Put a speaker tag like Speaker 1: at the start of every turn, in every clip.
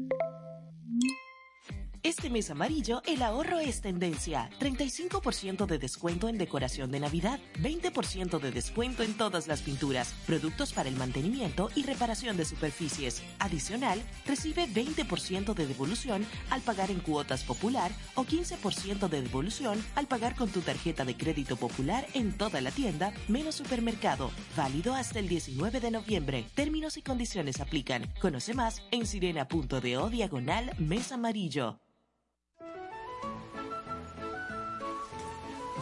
Speaker 1: Thank you
Speaker 2: Este mes amarillo, el ahorro es tendencia. 35% de descuento en decoración de Navidad, 20% de descuento en todas las pinturas, productos para el mantenimiento y reparación de superficies. Adicional, recibe 20% de devolución al pagar en cuotas popular o 15% de devolución al pagar con tu tarjeta de crédito popular en toda la tienda, menos supermercado. Válido hasta el 19 de noviembre. Términos y condiciones aplican. Conoce más en sirena.do diagonal mes amarillo.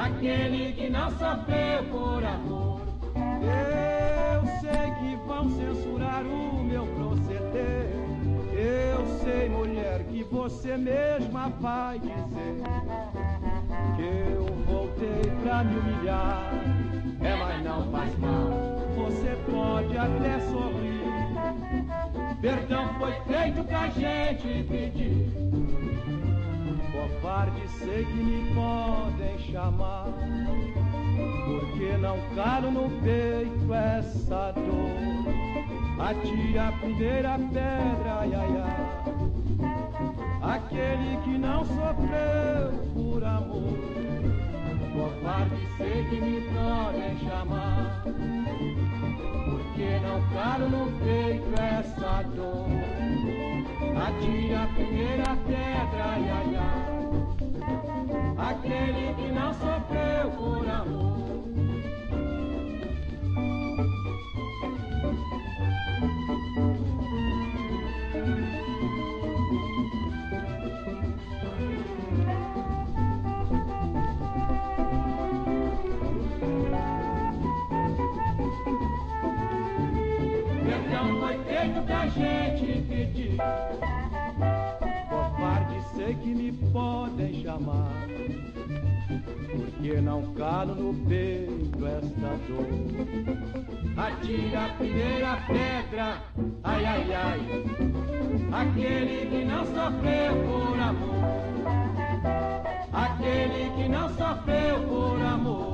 Speaker 3: Aquele que não sofreu por amor.
Speaker 1: Eu sei que vão censurar o meu proceder. Eu sei, mulher, que você mesma vai dizer que eu voltei pra me humilhar. É, mas não faz mal, você pode até sorrir. Perdão foi feito pra gente pedir. Covarde sei que me podem chamar, porque não calo no peito essa dor. Atire a primeira pedra, ai ai ai, aquele que não sofreu por amor. Covarde sei que me podem chamar, porque não calo no peito essa dor. Atire a primeira pedra, ai ai ai. Aquele que não sofreu por amor. Pra gente pedir. Covarde sei que me podem chamar, porque não calo no peito esta dor. Atira a primeira pedra, ai ai ai, aquele que não sofreu por amor, aquele que não sofreu por amor.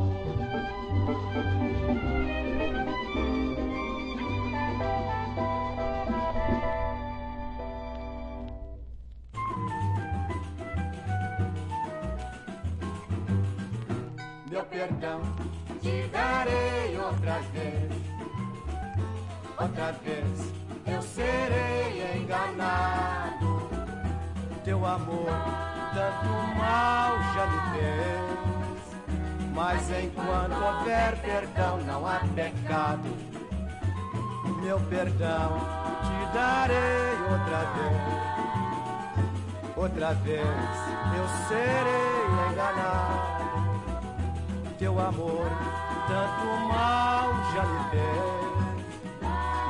Speaker 1: Meu perdão te darei outra vez. Outra vez eu serei enganado. Teu amor tanto mal já me fez. Mas enquanto houver perdão, não há pecado. Meu perdão te darei outra vez. Outra vez eu serei enganado teu amor tanto mal já lhe fez.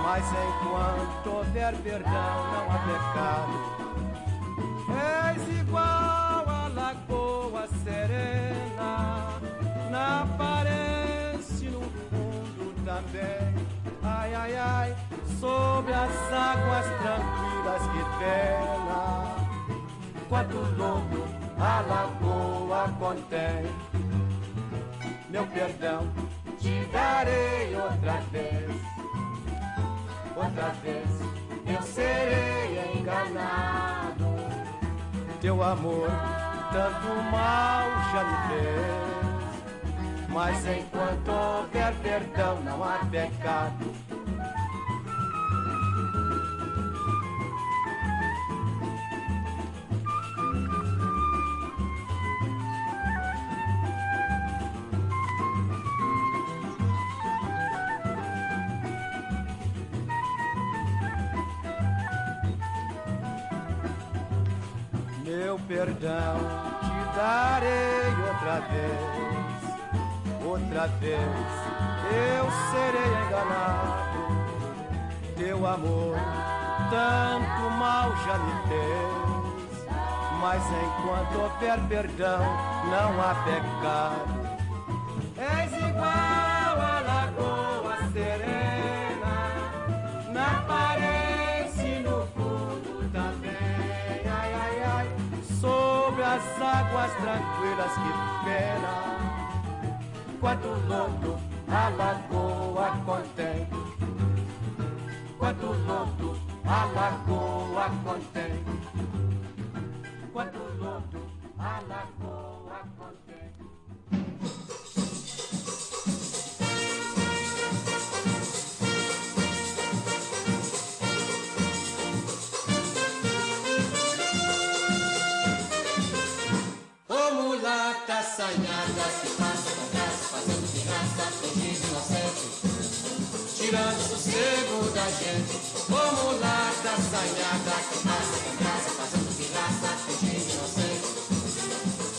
Speaker 1: Mas enquanto houver perdão, não há pecado. És igual a lagoa serena, na aparência no fundo também. Ai, ai, ai, sobre as águas tranquilas que pena. Quanto lodo a lagoa contém meu perdão te darei outra vez. Outra vez eu serei enganado. Teu amor tanto mal já me fez. Mas enquanto houver perdão, não há pecado. Perdão te darei outra vez, outra vez eu serei enganado. Teu amor tanto mal já me fez, mas enquanto houver perdão, não há pecado. Águas tranquilas que pena. Quanto lodo a lagoa contém. Quanto lodo a lagoa contém. Quanto lodo a lagoa contém. Sossego da gente. Como lata assanhada que passa com graça, fazendo pirraça, fingindo inocente,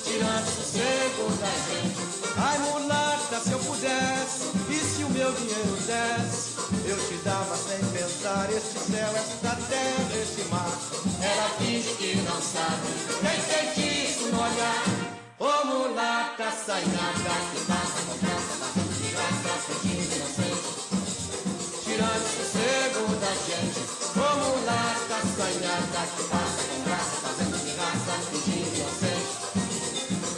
Speaker 1: tirando sossego da gente. Ai, mulata, se eu pudesse, e se o meu dinheiro desse, eu te dava sem pensar este céu, esta terra, este mar. Ela finge que não sabe, tem feitiço no olhar. Ô mulata sainada que passa com graça, batendo de graça, fingindo inocente, o sossego da gente. Ô mulata sainada que passa com graça, fazendo graça, fingindo inocente,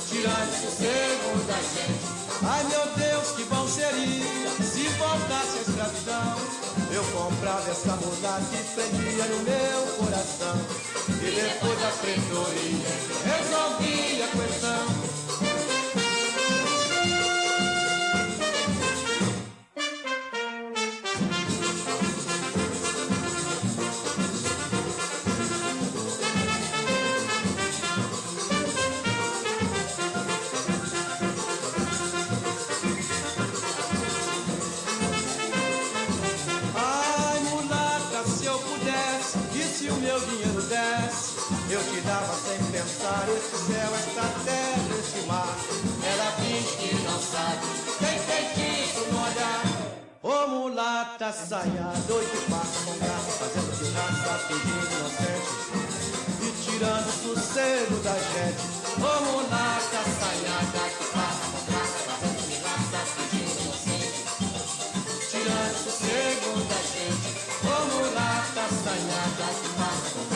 Speaker 1: tirando o sossego da gente. Ai meu Deus, que bom seria se voltasse a escravidão. Eu comprava essa mulata e prendia no meu coração. E depois da pretoria resolvi eu te dava sem pensar. Esse céu, essa terra, esse mar. Ela diz que não sabe Tem feitiço no olhar. Ô mulata saia, dois de quatro com graça Fazendo ginasta, fingindo inocente. E tirando o sossego da gente. Ô mulata saia, dois de quatro com graça Fazendo ginasta, fingindo inocente. Tirando o sossego da gente. Ô mulata saia, dois de com graça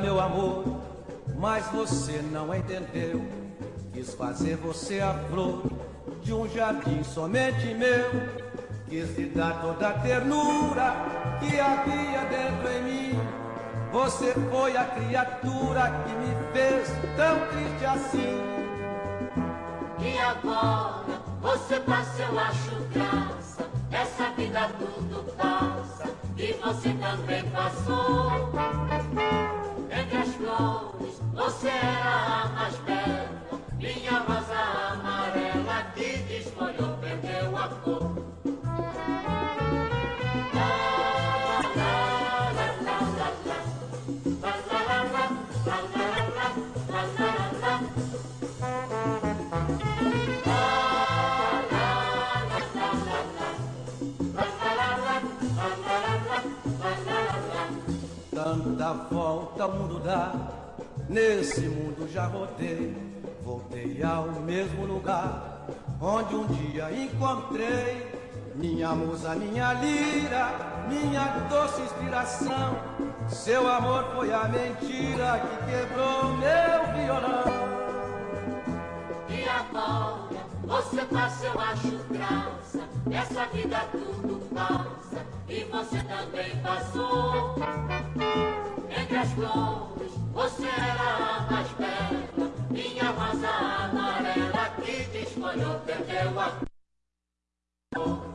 Speaker 1: meu amor, mas você não entendeu. Quis fazer você a flor de um jardim somente meu. Quis lhe dar toda a ternura que havia dentro em mim. Você foi a criatura que me fez tão triste assim.
Speaker 3: E agora você passa, eu acho graça. Essa vida tudo passa e você também passou. Flores, você era a mais bela,
Speaker 1: volta o mundo dá, nesse mundo já rodei. Voltei ao mesmo lugar onde um dia encontrei minha musa, minha lira, minha doce inspiração. Seu amor foi a mentira que quebrou meu violão.
Speaker 3: E agora você passa, eu acho graça. Essa vida tudo passa e você também passou. Entre as flores, você era a mais bela, minha rosa amarela que desfolhou, perdeu a cor.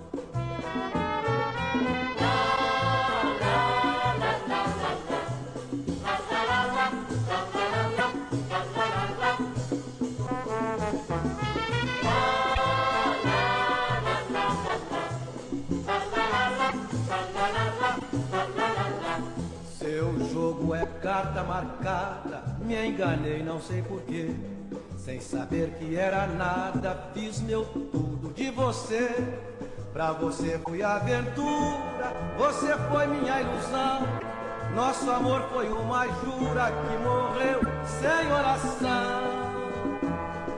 Speaker 1: Marcada, me enganei, não sei porquê. Sem saber que era nada, fiz meu tudo de você. Pra você fui aventura, você foi minha ilusão. Nosso amor foi uma jura que morreu sem oração.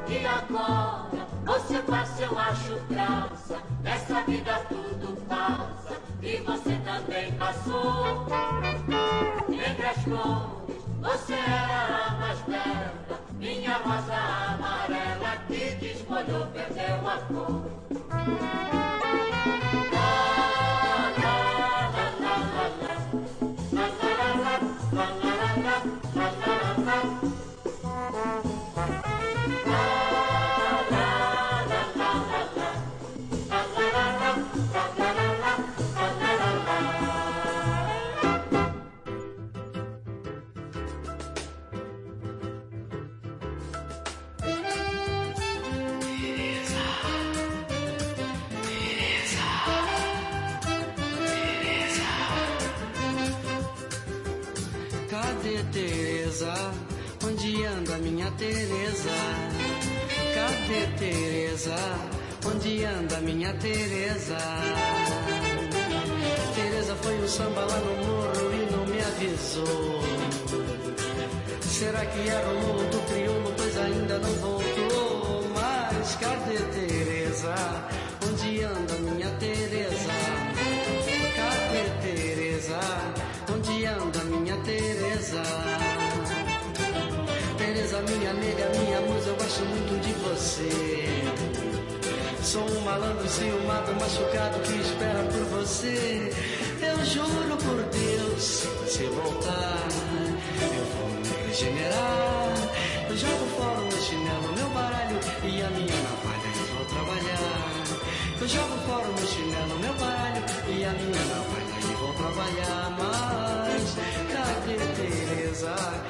Speaker 3: E agora você passa, eu acho graça. Nessa vida tudo passa e você também passou. Entre as flores, você era a mais bela, minha rosa amarela que desfolhou, perdeu a cor.
Speaker 4: Cadê Teresa? Onde anda minha Teresa? Teresa foi um samba lá no morro e não me avisou. Será que era o morro do crioulo, pois ainda não voltou? Mas cadê Teresa? Onde anda minha Teresa? Cadê Teresa? Onde anda minha Teresa? Teresa, minha nega, minha musa, eu gosto muito de você. Sou um malandro ciumado, machucado que espera por você. Eu juro por Deus, se voltar, eu vou me regenerar. Eu jogo fora o meu chinelo, meu baralho e a minha navalha e vou trabalhar. Eu jogo fora o meu chinelo, meu baralho e a minha navalha e vou trabalhar. Mas cadê Teresa?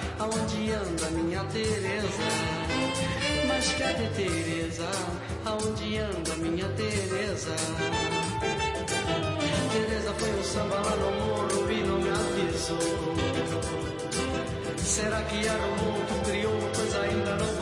Speaker 4: Minha Teresa? Mas cadê Teresa? Aonde anda minha Teresa? Teresa foi um samba lá no morro e não me avisou. Será que mundo criou, pois ainda não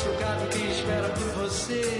Speaker 4: machucado que espera por você.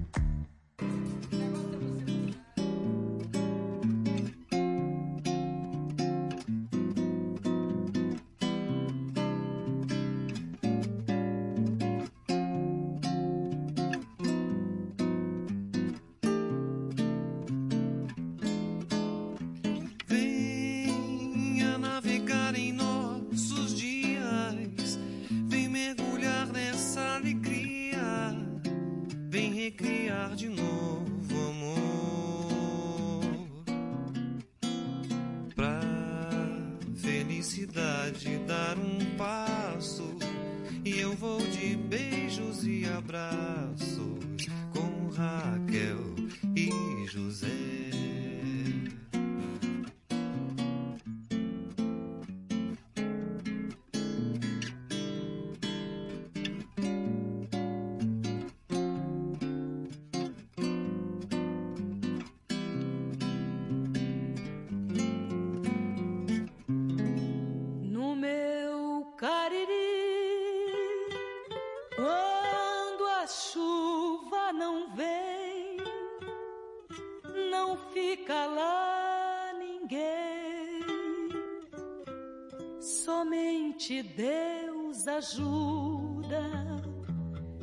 Speaker 5: Ajuda,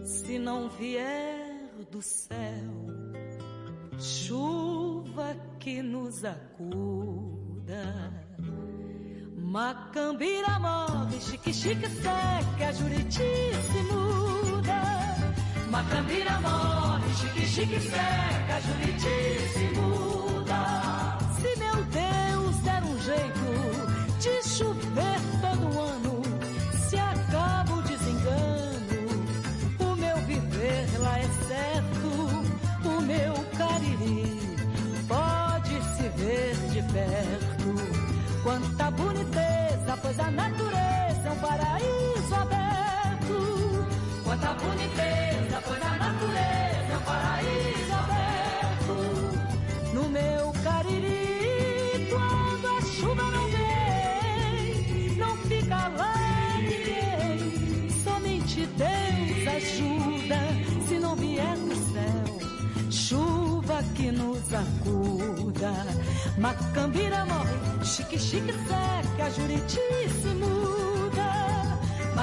Speaker 5: se não vier do céu, chuva que nos acuda. Macambira move, chique seca, Juriti se muda. Macambira morre, chique seca, Juriti se muda. Se meu Deus der um jeito boniteza, pois a natureza é um paraíso aberto. No meu cariri, quando a chuva não vem, não fica lá ninguém. Somente Deus ajuda se não vier do céu. Chuva que nos acuda. Macambira morre, chique-chique seca, juritíssimo.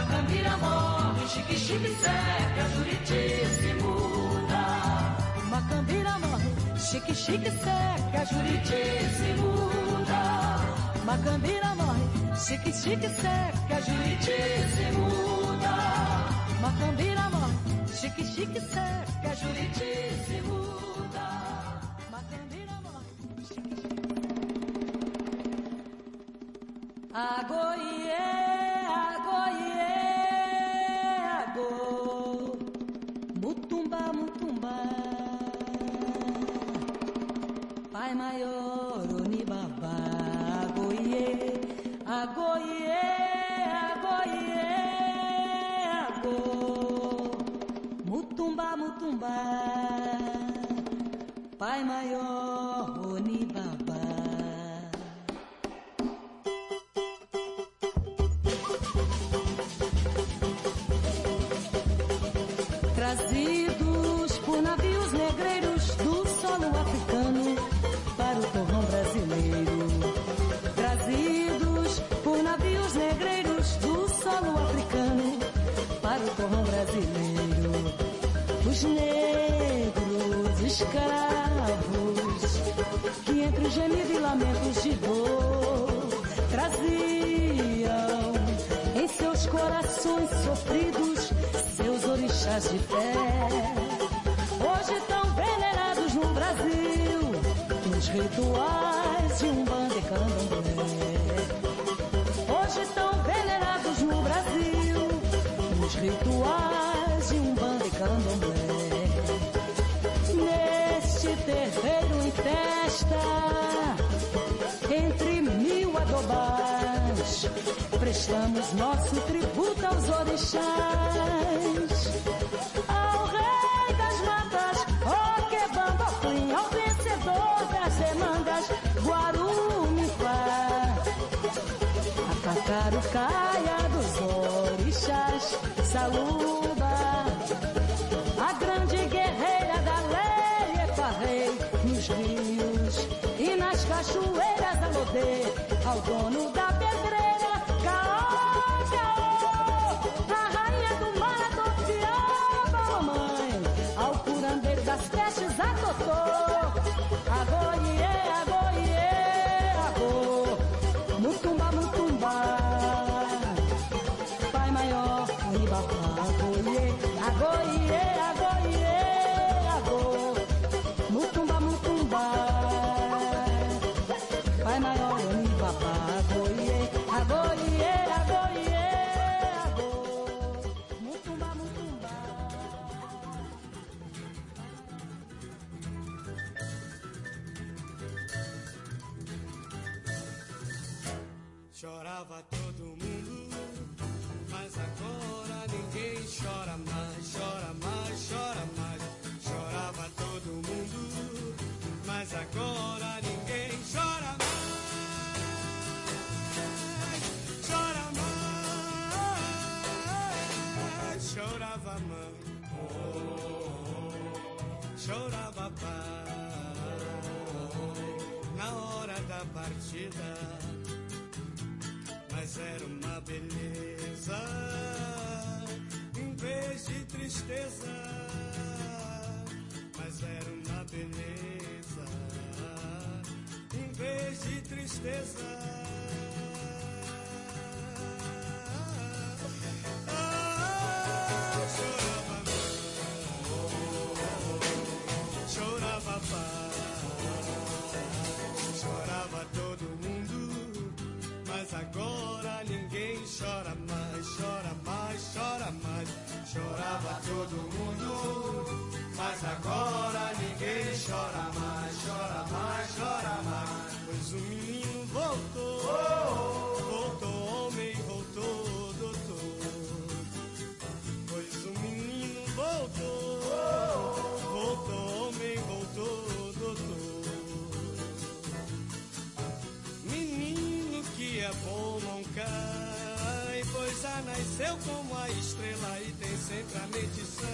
Speaker 5: Macambira morre, chique chique seca, Juriti se muda. Macambira morre, chique chique seca, Juriti se muda. Macambira morre, chique chique seca, Juriti se muda. Macambira morre, chique chique seca, Juriti se muda. Macambira morre, chique chique Maior, onibaba. Agoie, agoie, agoie, ago. Mutumba, mutumba. Pai maior, o torrão brasileiro. Os negros escravos que entre gemido e lamentos de dor traziam em seus corações sofridos seus orixás de fé. Hoje tão venerados no Brasil, nos rituais de um banda e. Hoje tão venerados no Brasil, rituais de um banda e candomblé. Neste terreiro em festa, entre mil adobás, prestamos nosso tributo aos orixás. Ao rei das matas, ó quebando Oflim, ao vencedor das demandas, Guarumipá. Caia dos orixás, saúba. A grande guerreira da lei Eparrei, nos rios e nas cachoeiras alodê, ao dono da pedreira,
Speaker 6: 많아요. 너무 바빠. Partida mas era uma beleza em vez de tristeza. Mas era uma beleza em vez de tristeza. Nasceu como a estrela e tem sempre a mente sã.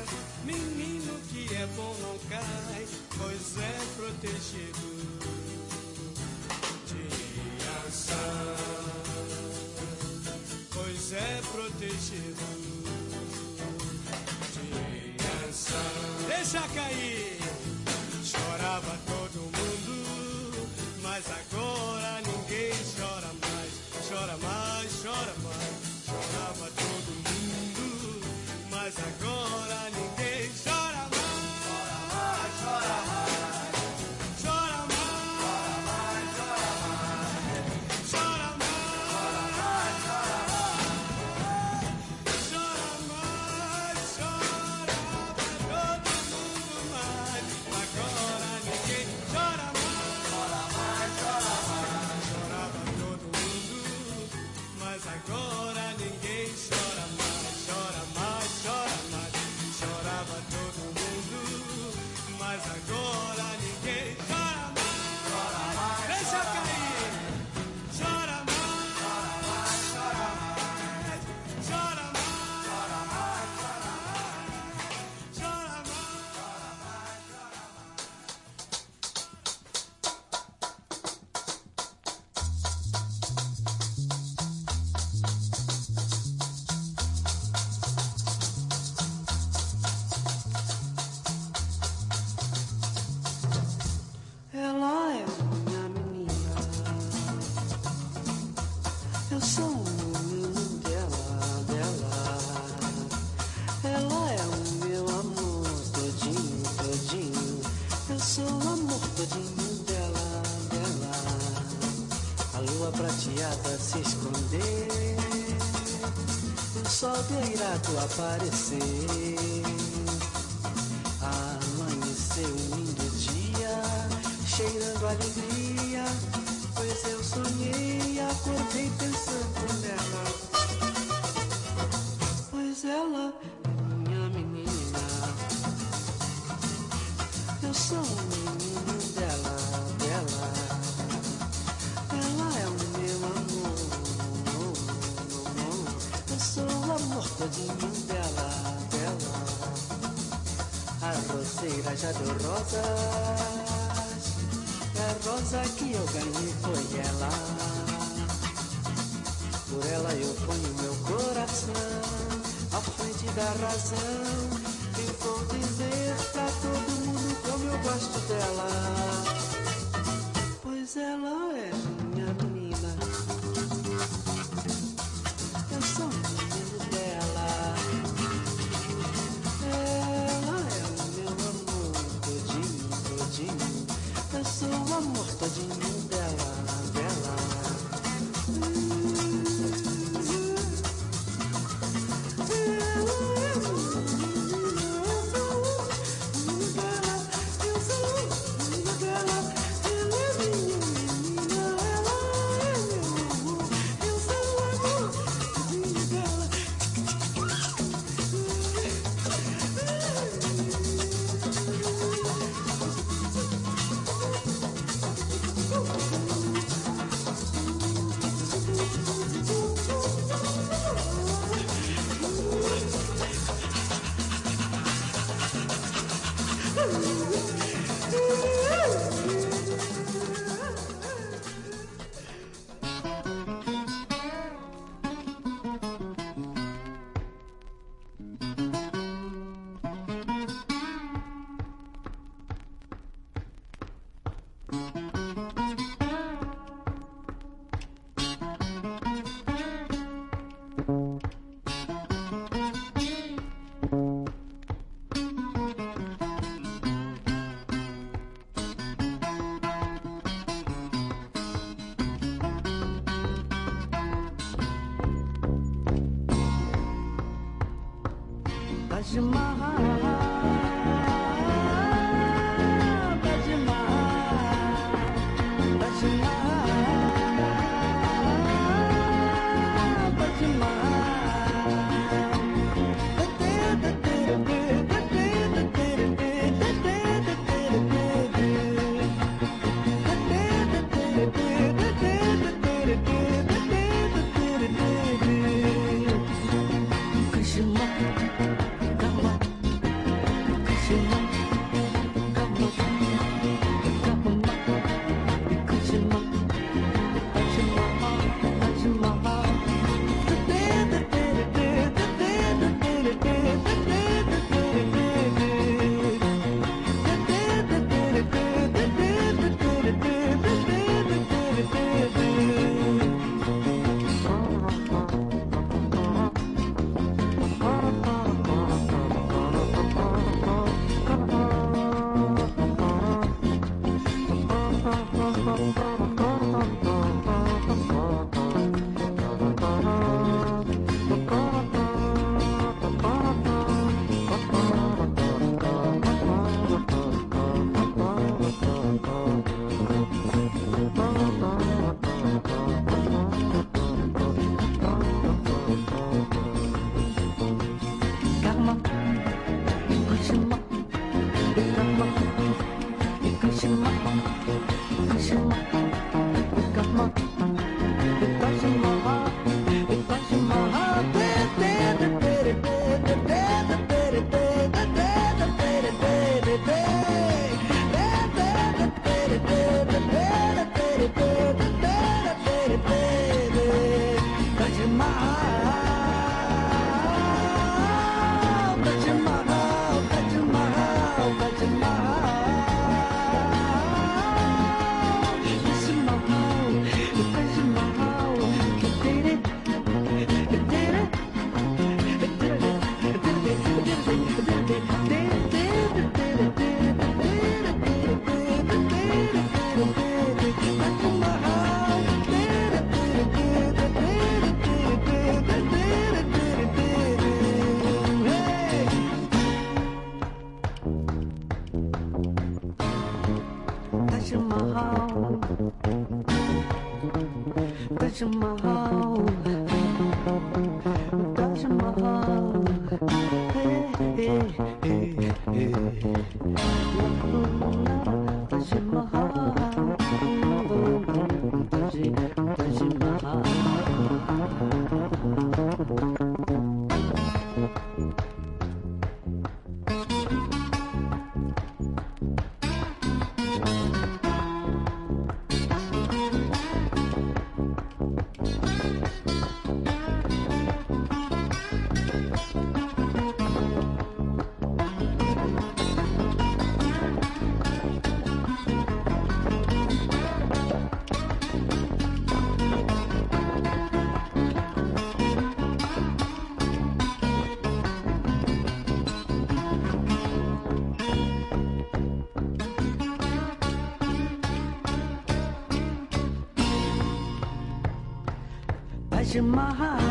Speaker 6: Menino que é bom não cai, pois é protegido. Tiançã, pois é protegido. Tiançã, deixa cair.
Speaker 7: Aparecer. Amanheceu um lindo dia, cheirando alegria. Pois eu sonhei, acordei pensando nela. Pois ela todinho dela, dela. A roseira já deu rosas. A rosa que eu ganhei foi ela. Por ela eu ponho meu coração à frente da razão. E vou dizer pra todo mundo como eu gosto dela. Pois ela
Speaker 8: my
Speaker 9: heart.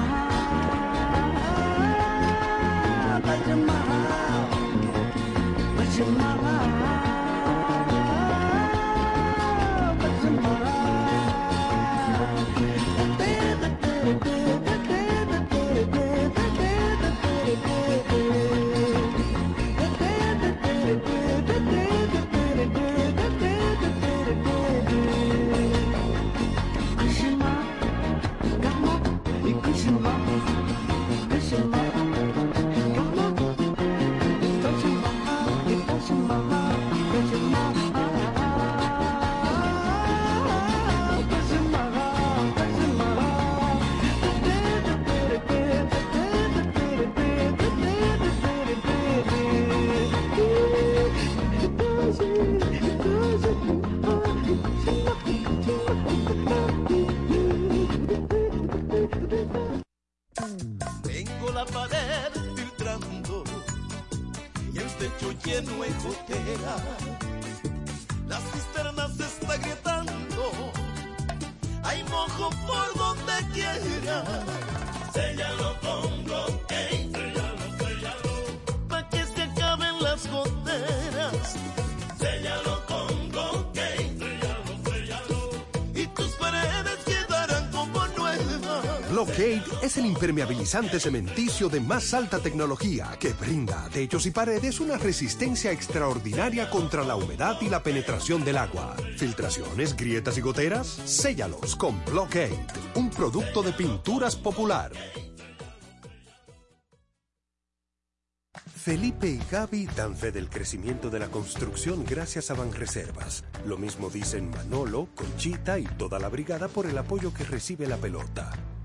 Speaker 9: Es el impermeabilizante cementicio de más alta tecnología que brinda a techos y paredes una resistencia extraordinaria contra la humedad y la penetración del agua. Filtraciones, grietas y goteras, séllalos con Blockade, un producto de pinturas popular. Felipe y Gaby dan fe del crecimiento de la construcción gracias a Banreservas. Lo mismo dicen Manolo, Conchita y toda la brigada por el apoyo que recibe la pelota.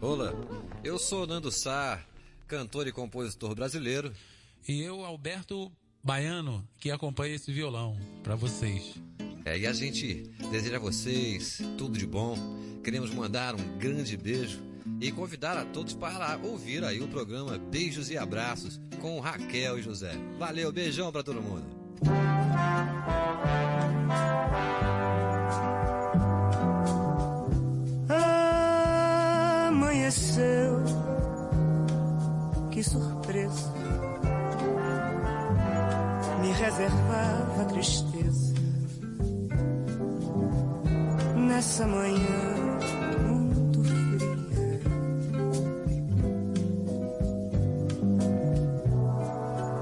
Speaker 10: Olá, eu sou Nando Sá, cantor e compositor brasileiro.
Speaker 11: E eu, Alberto Baiano, que acompanha esse violão para vocês.
Speaker 10: É, e a gente deseja a vocês tudo de bom. Queremos mandar um grande beijo e convidar a todos para ouvir aí o programa Beijos e Abraços com Raquel e José. Valeu, beijão para todo mundo.
Speaker 4: Que surpresa, me reservava tristeza nessa manhã muito fria.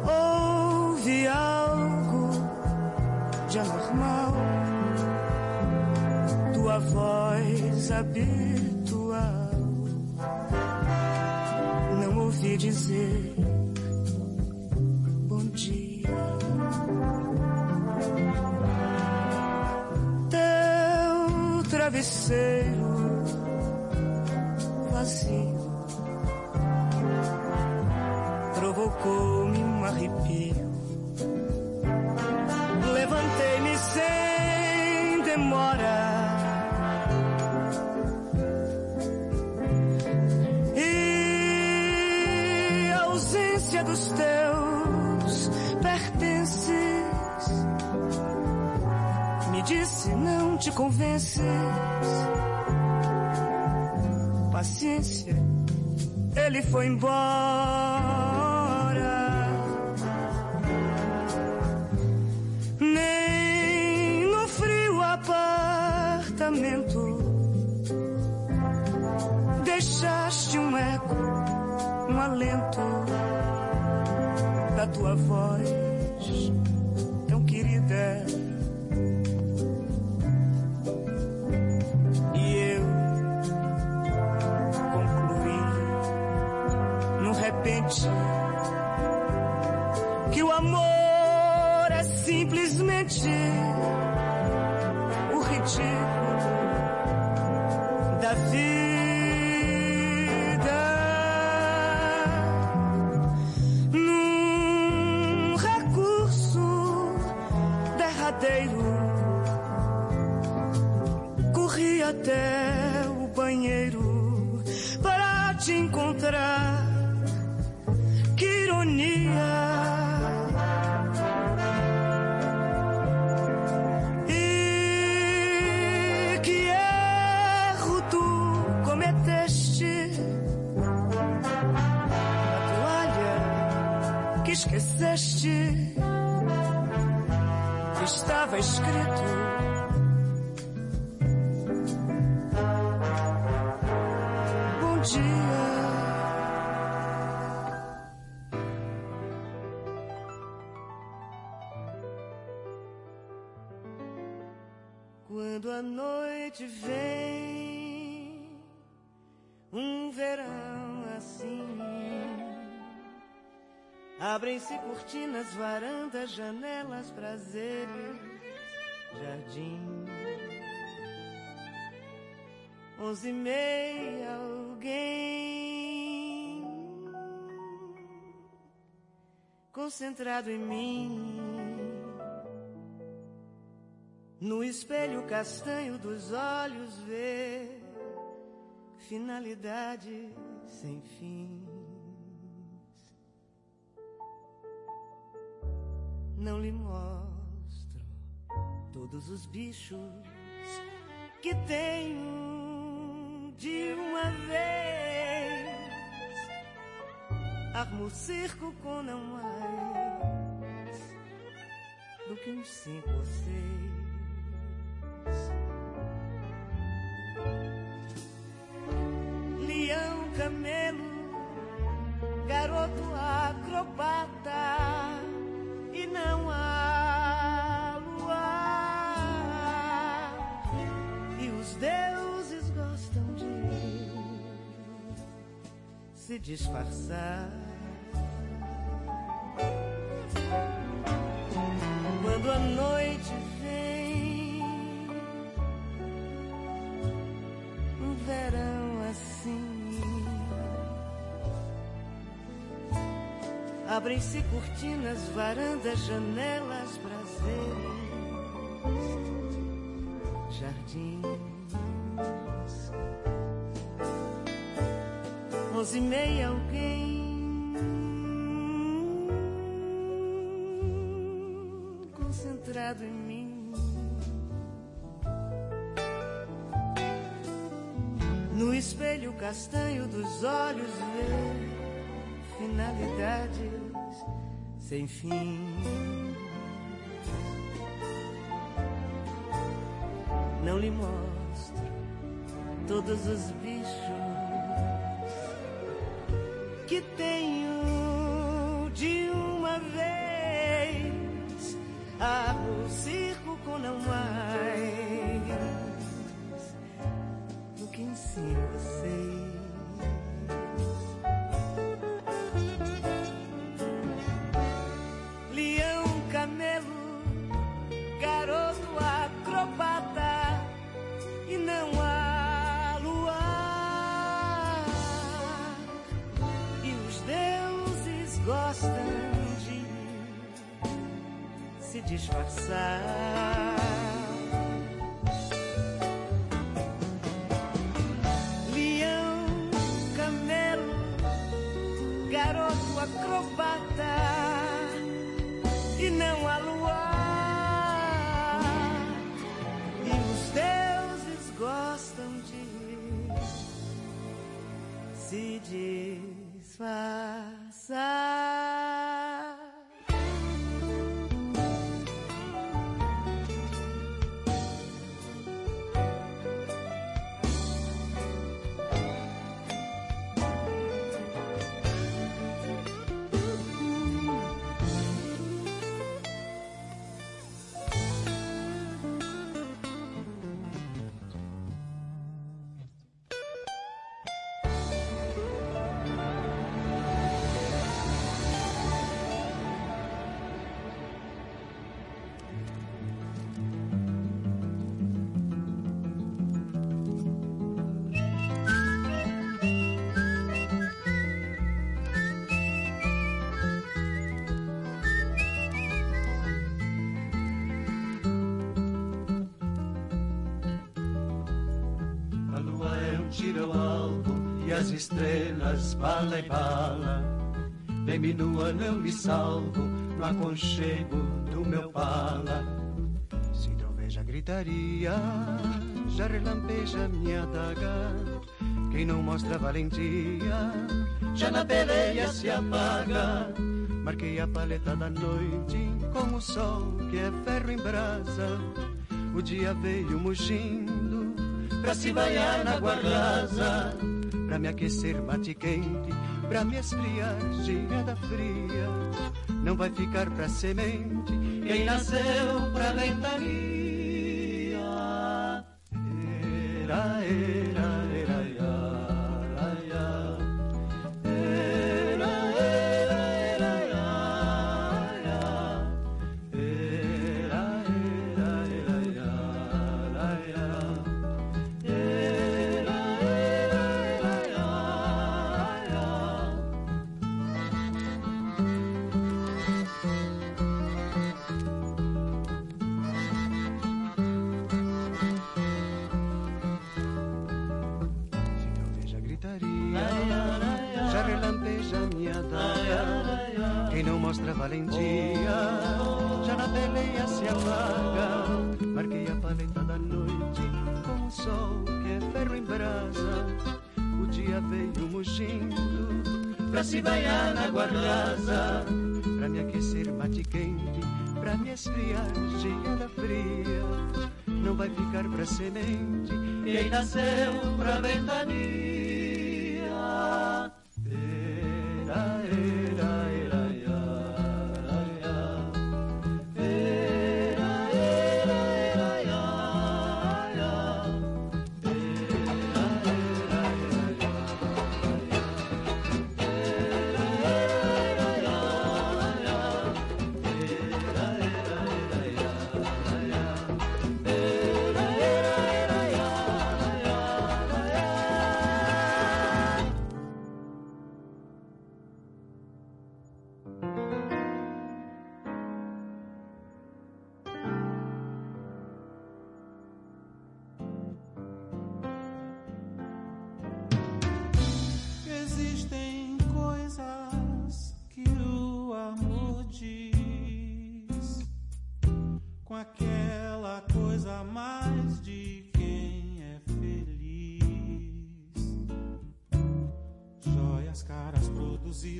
Speaker 4: Houve algo de anormal, tua voz habitual. Ouvi dizer Paciência, ele foi embora. Quando a noite vem, um verão assim, abrem-se cortinas, varandas, janelas, prazeres, jardim. Onze e meia, alguém concentrado em mim. No espelho castanho dos olhos vê finalidade sem fim. Não lhe mostro todos os bichos que tenho de uma vez. Armo o circo com não mais do que uns cinco ou seis. Leão, camelo, garoto acrobata se disfarçar. Quando a noite vem, um verão assim. Abrem-se cortinas, varandas, janelas, Meia, alguém concentrado em mim. No espelho castanho dos olhos vê finalidades sem fim. Não lhe mostro todos os bichos disfarçar.
Speaker 12: As estrelas bala e bala. Bem minua eu me salvo no aconchego do meu pala. Se não veja gritaria, já relampeja minha daga. Quem não mostra valentia, já na peleia se apaga. Marquei a paleta da noite com o sol que é ferro em brasa. O dia veio mugindo pra se banhar na guarda pra me aquecer bate quente, pra me esfriar geada fria. Não vai ficar pra semente quem nasceu pra ventania. Era, era,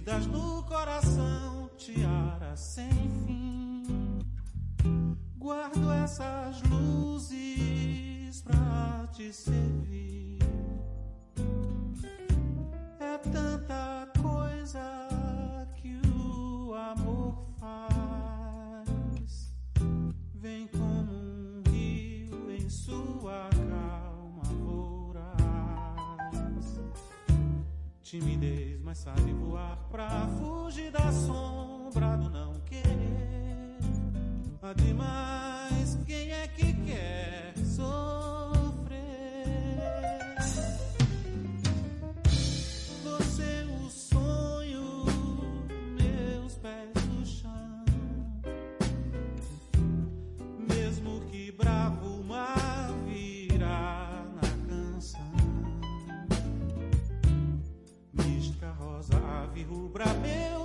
Speaker 13: produzidas no Sabe voar pra fugir da sombra do não querer. Há rubra, meu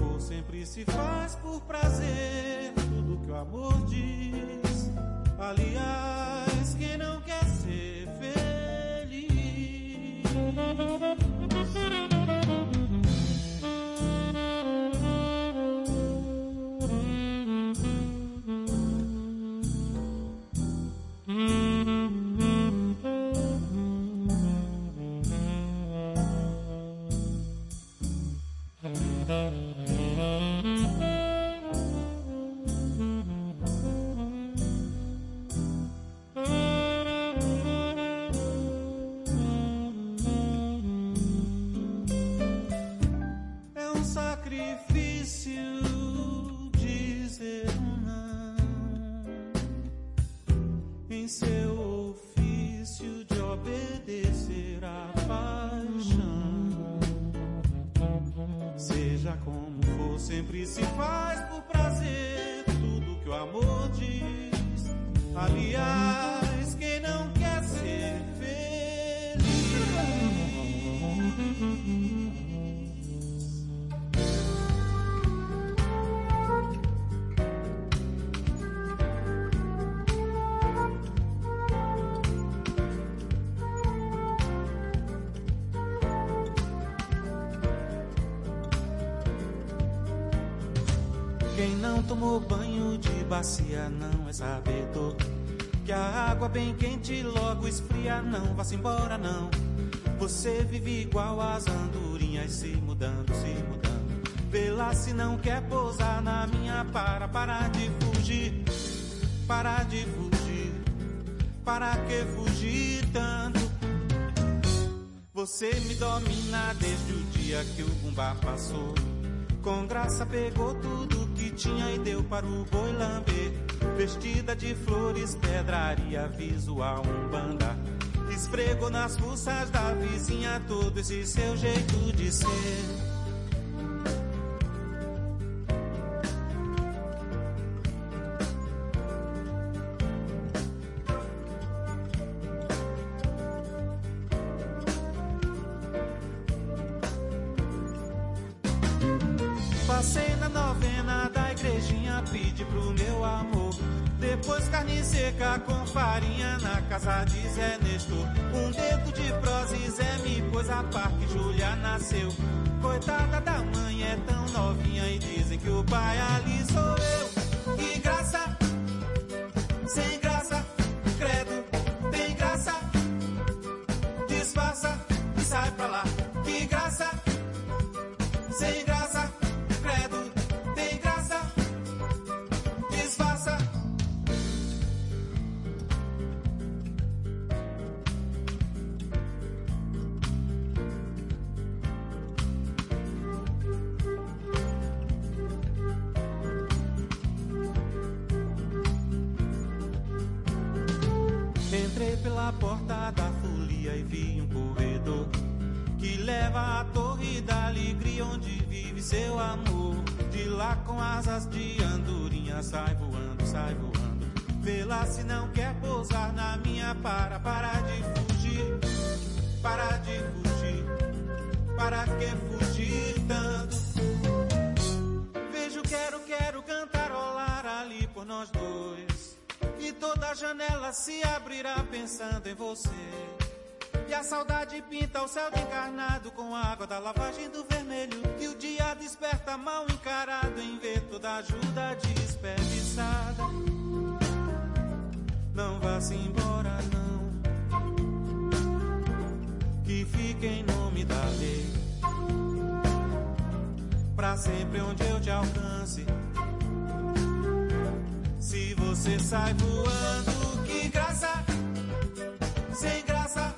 Speaker 13: for, sempre se faz por prazer tudo que o amor diz. Aliás, logo esfria. Não vá-se embora, não. Você vive igual as andorinhas se mudando, se mudando. Vê lá se não quer pousar na minha para, para de fugir, para de fugir. Para que fugir tanto? Você me domina desde o dia que o bumbá passou. Com graça pegou tudo que tinha e deu para o boi lamber. Vestida de flores, pedraria visual, um banda. Esfregou nas fuças da vizinha todo esse seu jeito de ser. Sai pra lá. Que graça, sem graça, asas de andorinha sai voando, sai voando. Vê lá se não quer pousar na minha para, para de fugir, para de fugir, para que fugir tanto? Vejo, quero, quero cantarolar ali por nós dois. E toda janela se abrirá pensando em você. E a saudade pinta o céu de encarnado com a água da lavagem do vermelho. E o dia desperta mal encarado em ver toda ajuda desperdiçada. Não vá-se embora, não. Que fique em nome da lei. Pra sempre onde eu te alcance. Se você sai voando, que graça, sem graça,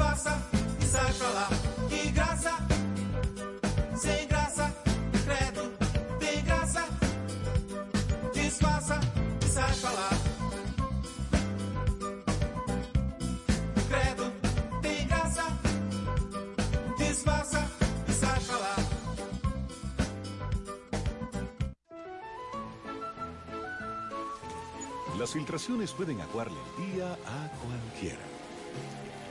Speaker 13: Disfarça e sai pra lá, que graça, sem graça, credo, tem graça. Disfarça e sai pra lá. Credo, tem.
Speaker 14: Las filtraciones pueden aguarle el día a cualquiera.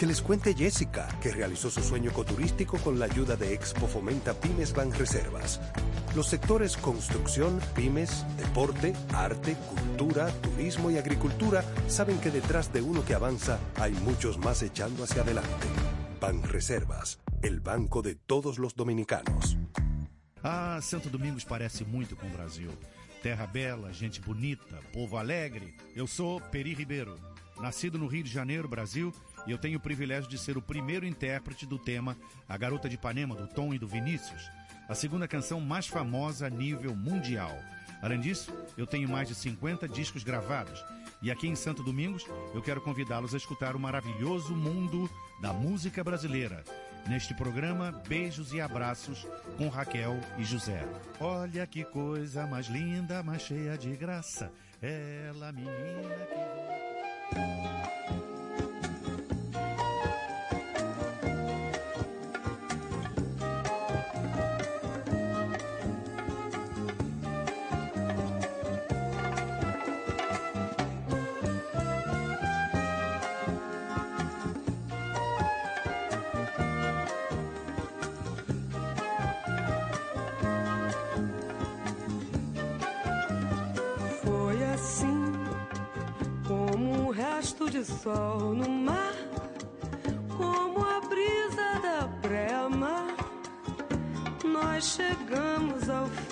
Speaker 9: Que les cuente Jessica, que realizó su sueño ecoturístico con la ayuda de Expo Fomenta Pymes Banreservas. Los sectores construcción, pymes, deporte, arte, cultura, turismo y agricultura saben que detrás de uno que avanza hay muchos más echando hacia adelante. Pan Reservas, el banco de todos los dominicanos.
Speaker 15: Ah, Santo Domingos parece muito com o Brasil. Terra bela, gente bonita, povo alegre. Eu sou Peri Ribeiro, nascido no Rio de Janeiro, Brasil, e eu tenho o privilégio de ser o primeiro intérprete do tema A Garota de Ipanema, do Tom e do Vinícius, a segunda canção mais famosa a nível mundial. Além disso, eu tenho mais de 50 discos gravados. E aqui em Santo Domingos, eu quero convidá-los a escutar o maravilhoso mundo da música brasileira. Neste programa, beijos e abraços com Raquel e José. Olha que coisa mais linda, mais cheia de graça. Ela, menina que.
Speaker 16: De sol no mar, como a brisa da pré-mar. Nós chegamos ao fim.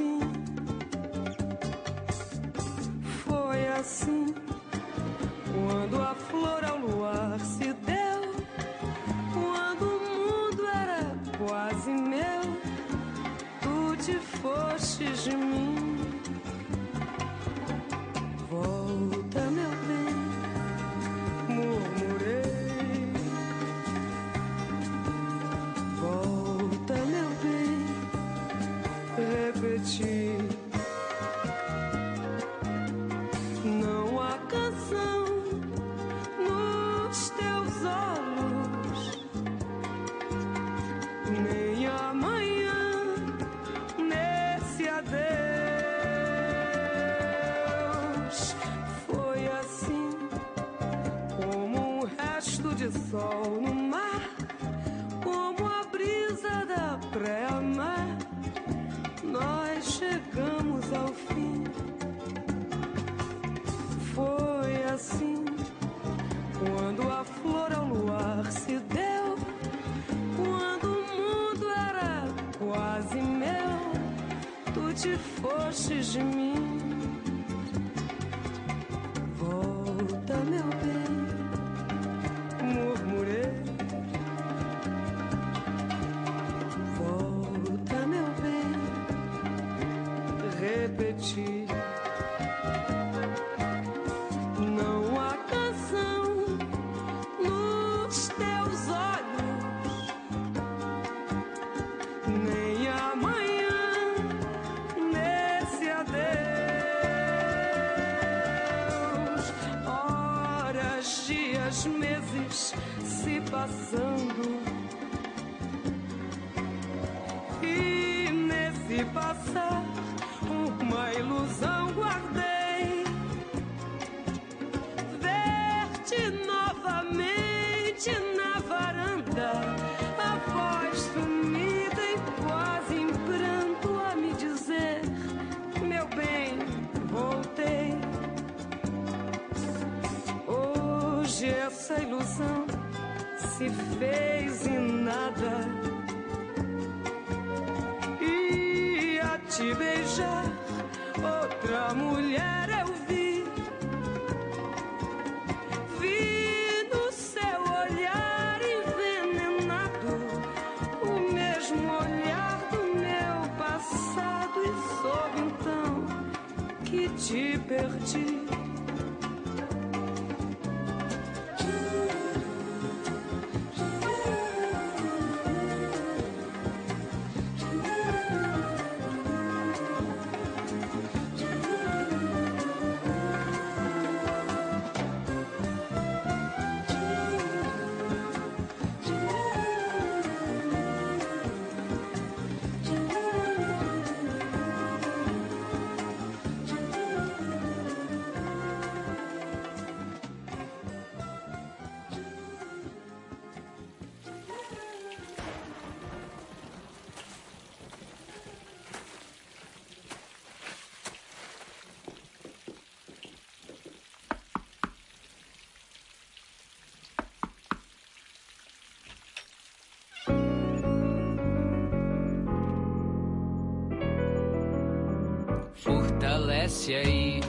Speaker 17: Fortalece aí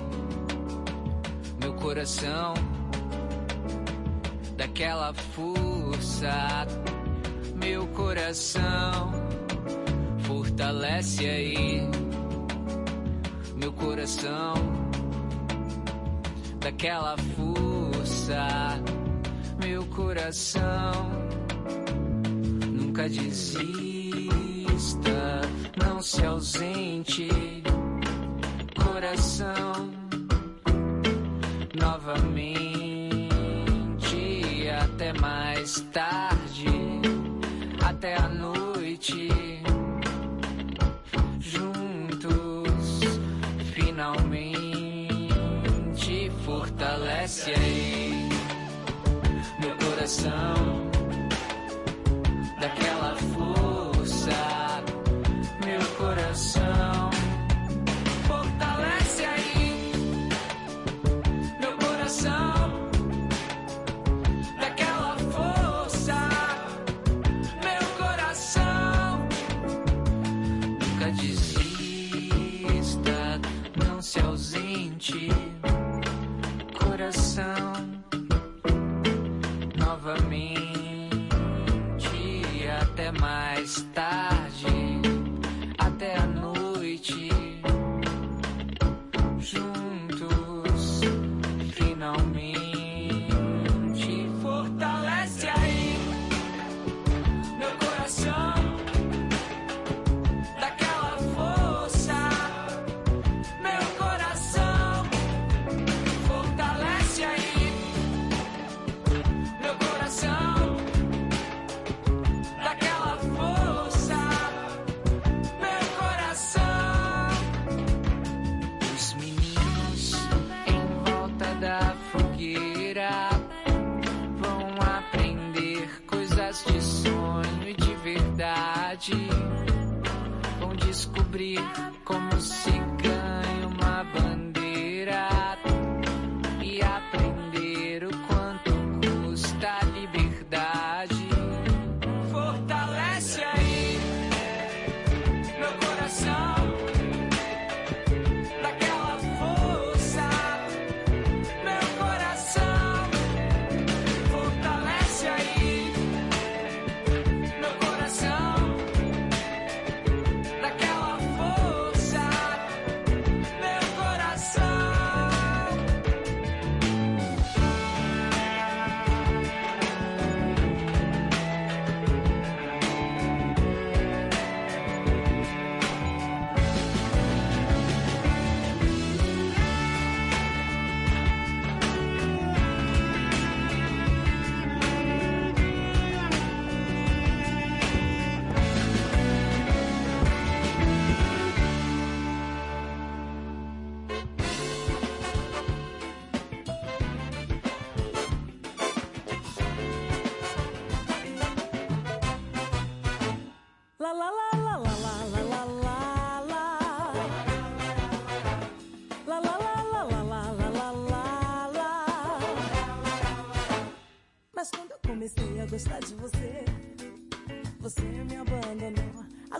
Speaker 17: meu coração daquela força, meu coração fortalece aí meu coração daquela força, meu coração nunca desista, não se ausente, coração novamente até mais tarde, até a noite. Juntos, finalmente fortalece aí meu coração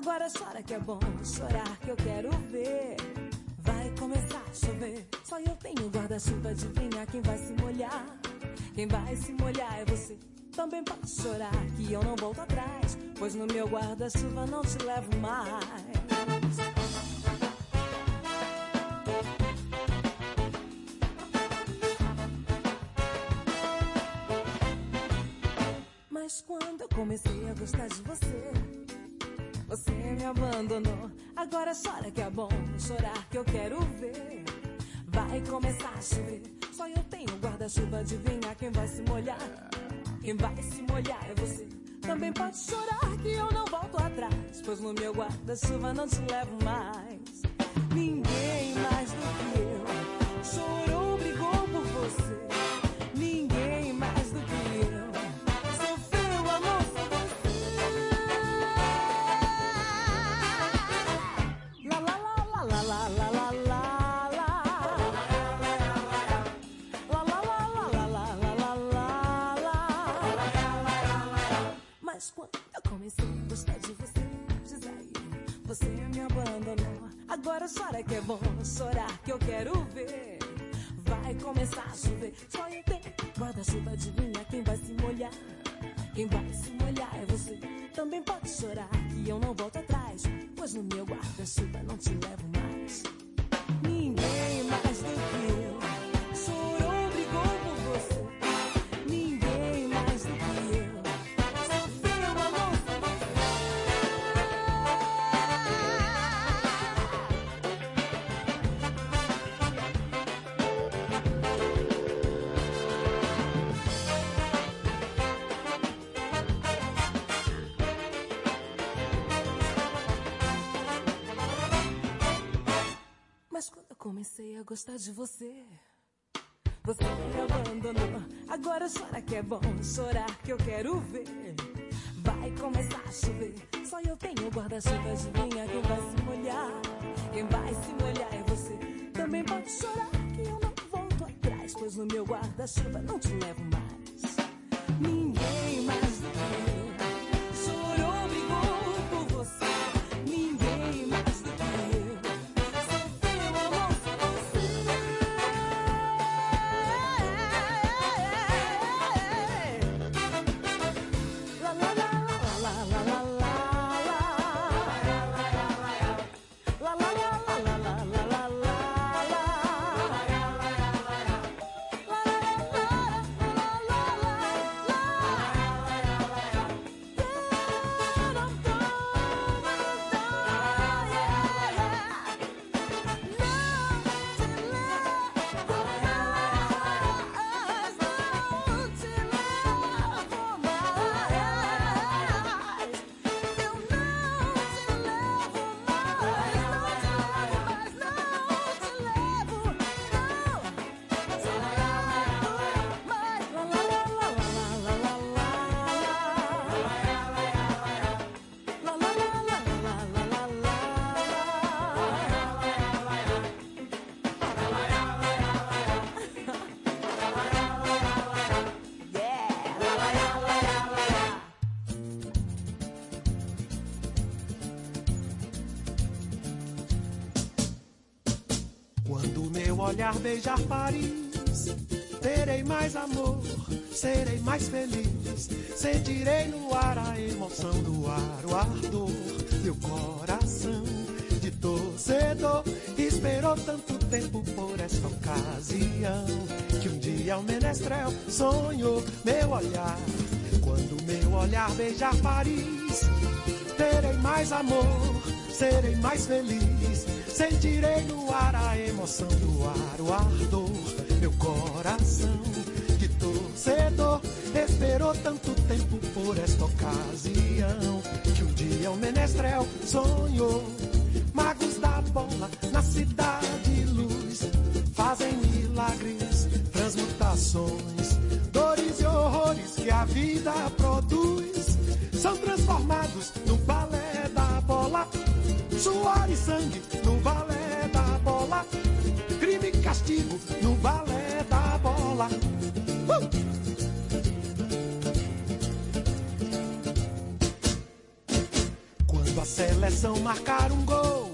Speaker 5: Agora chora que é bom, chorar que eu quero ver. Vai começar a chover. Só eu tenho guarda-chuva, adivinha quem vai se molhar? Quem vai se molhar é você. Também pode chorar que eu não volto atrás, pois no meu guarda-chuva não te levo mais. Mas quando eu comecei a gostar de você, você me abandonou. Agora chora que é bom, chorar que eu quero ver. Vai começar a chover. Só eu tenho guarda-chuva, adivinha quem vai se molhar? Quem vai se molhar é você. Também pode chorar que eu não volto atrás, pois no meu guarda-chuva não te levo mais. Ninguém mais você, me abandonou. Agora chora que é bom chorar que eu quero ver. Vai começar a chover, só eu tenho guarda-chuva, adivinha quem vai se molhar? Quem vai se molhar é você. Também pode chorar que eu não volto atrás, pois no meu guarda-chuva não te levo mais. Gostar de você, você me abandonou. Agora chora que é bom chorar que eu quero ver. Vai começar a chover, só eu tenho guarda-chuva. Adivinha quem vai se molhar? Quem vai se molhar é você. Também pode chorar que eu não volto atrás, pois no meu guarda-chuva não te levo mais. Ninguém mais
Speaker 18: beijar Paris, terei mais amor, serei mais feliz. Sentirei no ar a emoção do ar, o ardor. Meu coração de torcedor esperou tanto tempo por esta ocasião. Que um dia o menestrel sonhou meu olhar. Quando meu olhar beijar Paris, terei mais amor, serei mais feliz. Sentirei no ar a emoção do ar, o ardor. Meu coração de torcedor esperou tanto tempo por esta ocasião. Que um dia o menestrel sonhou. Magos da bola na cidade luz fazem milagres, transmutações, dores e horrores que a vida produz. São transformados Suor e sangue no balé da bola. Crime e castigo no balé da bola. Uh! Quando a seleção marcar um gol,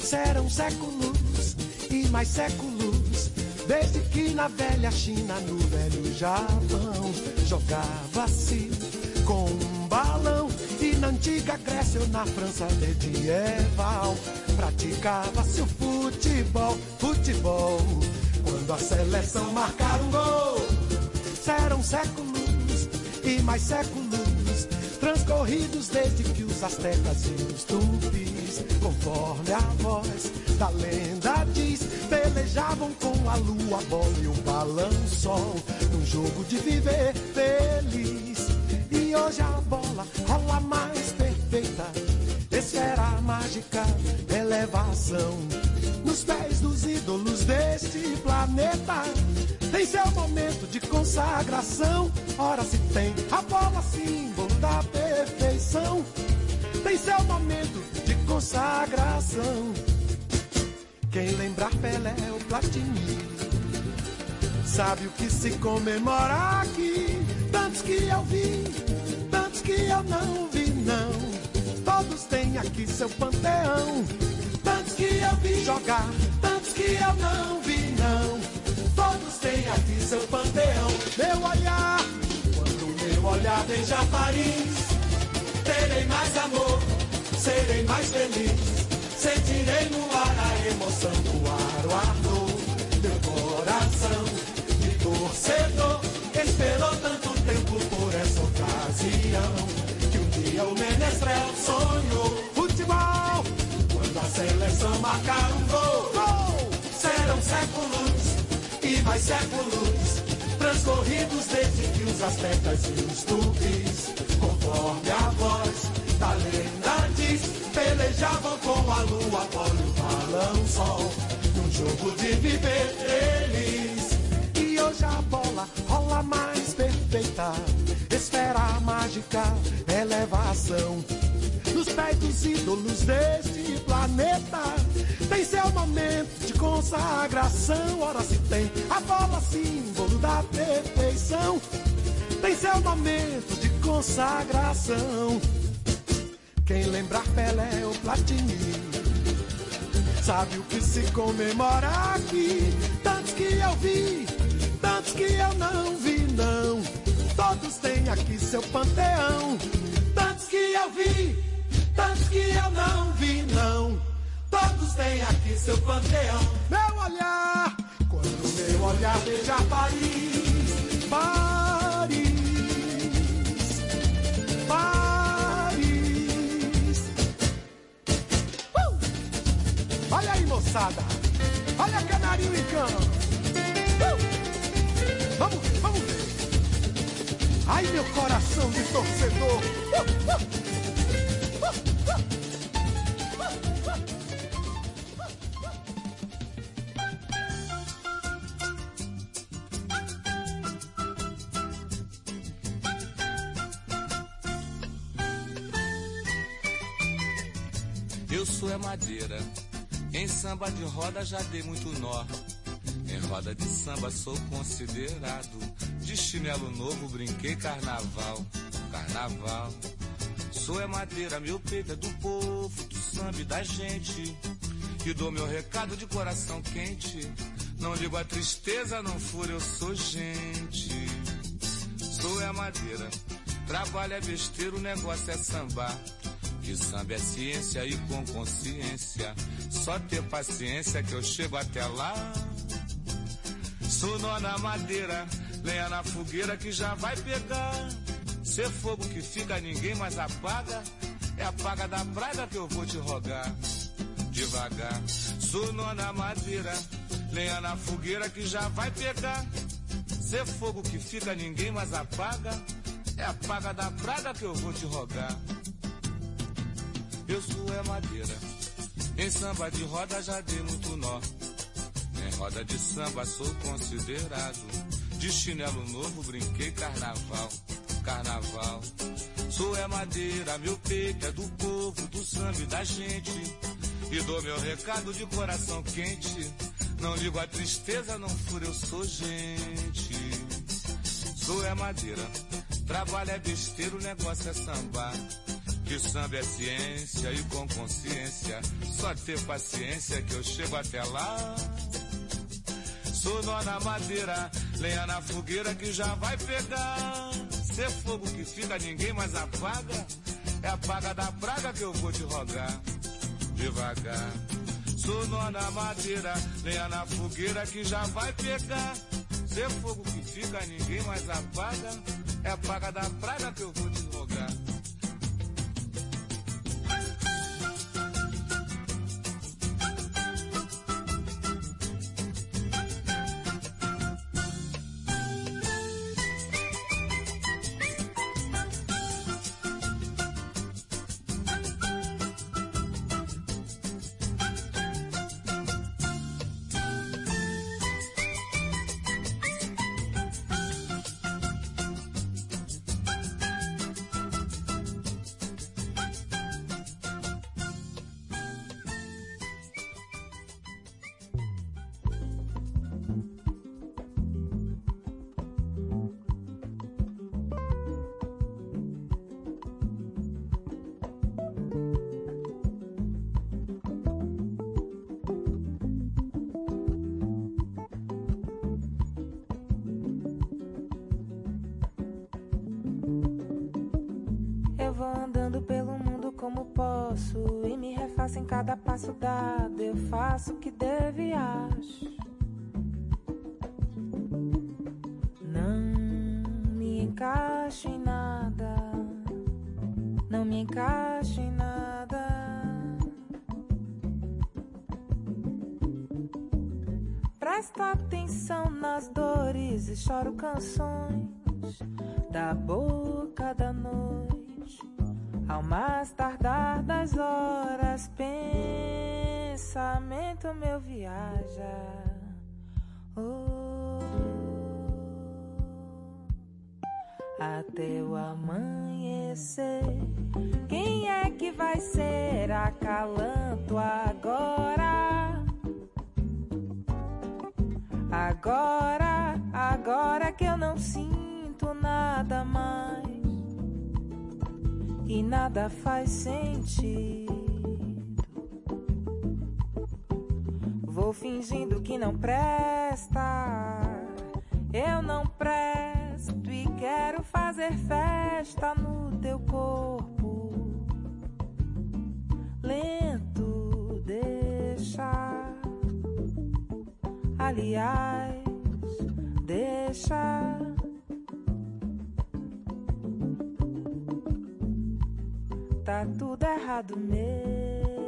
Speaker 18: serão séculos e mais séculos. Desde que na velha China, no velho Japão, jogava-se com um balão. Na antiga Grécia ou na França medieval, praticava-se o futebol, futebol. Quando a seleção marcar um gol, serão séculos e mais séculos transcorridos desde que os astecas e os tupis, conforme a voz da lenda diz, pelejavam com a lua, a bola e o balão sol, num jogo de viver feliz. E hoje a bola perfeita, esfera mágica, elevação. Nos pés dos ídolos deste planeta, tem seu momento de consagração. Ora se tem a bola símbolo da perfeição, tem seu momento de consagração. Quem lembrar Pelé ou Platini, sabe o que se comemora aqui. Tantos que eu vi, tantos que eu não vi. Todos têm aqui seu panteão. tantos que eu vi jogar, tantos que eu não vi não. Todos têm aqui seu panteão. Meu olhar, quando meu olhar beija Paris, terei mais amor, serei mais feliz. Sentirei no ar a emoção do ar, o ardor, meu coração de torcedor. Esperou tanto tempo por essa ocasião dia o menestrel sonhou. Futebol, quando a seleção marcar um gol, gol, serão séculos e mais séculos transcorridos desde que os astecas e os tuques, conforme a voz da lenda diz, pelejavam com a lua, Apolo balão sol, num jogo de viver eles. E hoje a bola rola mais perfeita, esfera mágica, elevação. Nos pés dos ídolos deste planeta, tem seu momento de consagração. Ora se tem a bola, símbolo da perfeição, tem seu momento de consagração. Quem lembrar Pelé ou Platini Sabe o que se comemora aqui Tantos que eu vi Tantos que eu não vi não Todos têm aqui seu panteão que eu vi Tantos que eu não vi não Todos têm aqui seu panteão Meu olhar Quando meu olhar beija Paris Paris Paris Olha aí, moçada. Olha canarinho em cana. Ai, meu coração de torcedor.
Speaker 19: Eu sou é madeira. Em samba de roda já dei muito nó. Em roda de samba sou considerado. Chinelo novo brinquei carnaval. Carnaval. Sou é madeira, meu peito é do povo, do samba e da gente. E dou meu recado de coração quente. Não ligo a tristeza, não furo, eu sou gente. Sou é madeira. Trabalho é besteira, o negócio é sambar. Que samba é ciência e com consciência. Só ter paciência que eu chego até lá. Sou nó na madeira, lenha na fogueira que já vai pegar. Ser fogo que fica, ninguém mais apaga. É a paga da praga que eu vou te rogar. Devagar, sou nó na madeira, lenha na fogueira que já vai pegar. Ser fogo que fica, ninguém mais apaga. É a paga da praga que eu vou te rogar. Eu sou é madeira. Em samba de roda já dei muito nó. Em roda de samba sou considerado. De chinelo novo brinquei carnaval. Carnaval. Sou é madeira, meu peito é do povo, do samba e da gente. E dou meu recado de coração quente. Não ligo a tristeza, não furo, eu sou gente. Sou é madeira. Trabalho é besteira, o negócio é sambar. Que samba é ciência e com consciência. Só ter paciência que eu chego até lá. Sou nó na madeira, lenha na fogueira que já vai pegar. Ser fogo que fica, ninguém mais apaga. É a paga da praga que eu vou te rogar. Devagar. Sou nó na madeira, lenha na fogueira que já vai pegar. Ser fogo que fica, ninguém mais apaga. É a paga da praga que eu vou te rogar.
Speaker 20: Presta atenção nas dores e choro canções da boca da noite. Ao mais tardar das horas, pensamento meu viaja. Oh, até o amanhecer. Quem é que vai ser acalanto agora? Agora, agora que eu não sinto nada mais e nada faz sentido. Vou fingindo que não presta, eu não presto e quero fazer festa no teu corpo. Lento, deixa. Aliás, deixa. Tá tudo errado mesmo.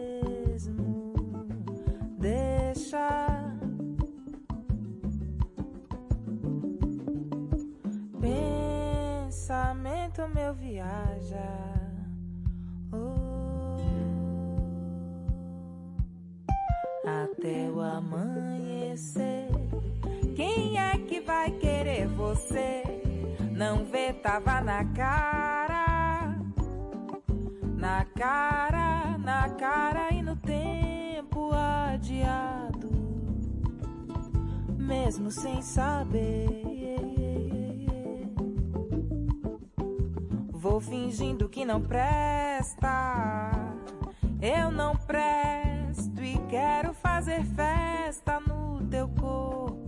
Speaker 20: Deixa. Pensamento meu viaja. Oh. Até o amanhecer. Vai querer você? Não vê, tava na cara. Na cara, na cara e no tempo adiado. Mesmo sem saber. Vou fingindo que não presta. Eu não presto e quero fazer festa no teu corpo.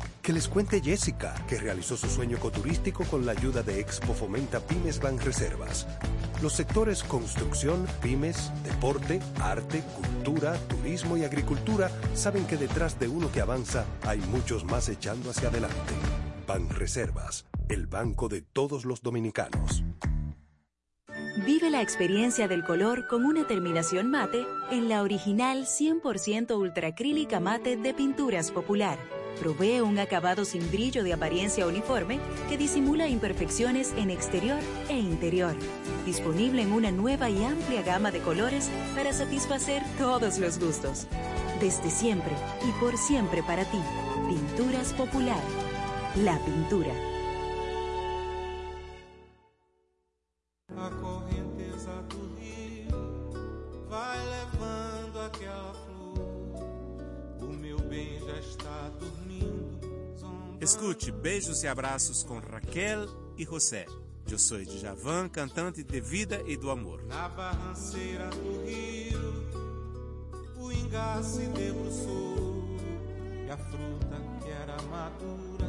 Speaker 9: Que les cuente Jessica, que realizó su sueño ecoturístico con la ayuda de Expo Fomenta Pymes Banreservas. Los sectores construcción, pymes, deporte, arte, cultura, turismo y agricultura saben que detrás de uno que avanza hay muchos más echando hacia adelante. Banreservas, el banco de todos los dominicanos.
Speaker 21: Vive la experiencia del color con una terminación mate en la original 100% ultracrílica mate de Pinturas Popular. Provee un acabado sin brillo de apariencia uniforme que disimula imperfecciones en exterior e interior. Disponible en una nueva y amplia gama de colores para satisfacer todos los gustos. Desde siempre y por siempre para ti. Pinturas Popular. La pintura.
Speaker 22: Escute Beijos e Abraços com Raquel e José. Eu sou Djavan, cantante de vida e do amor.
Speaker 13: Na barranceira do rio, o ingá se debruçou. E a fruta que era madura,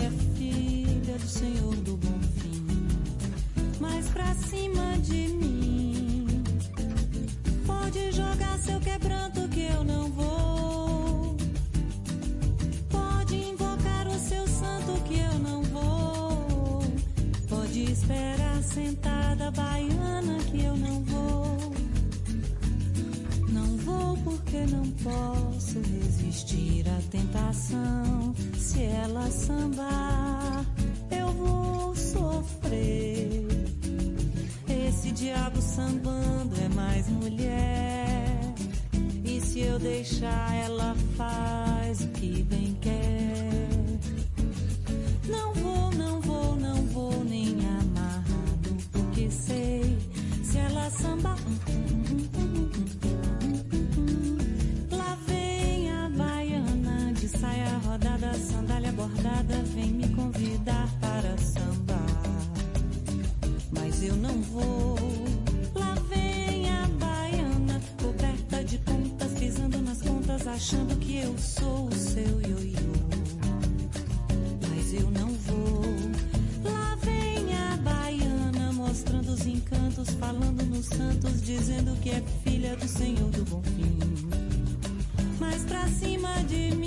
Speaker 23: fief pra cima de mim,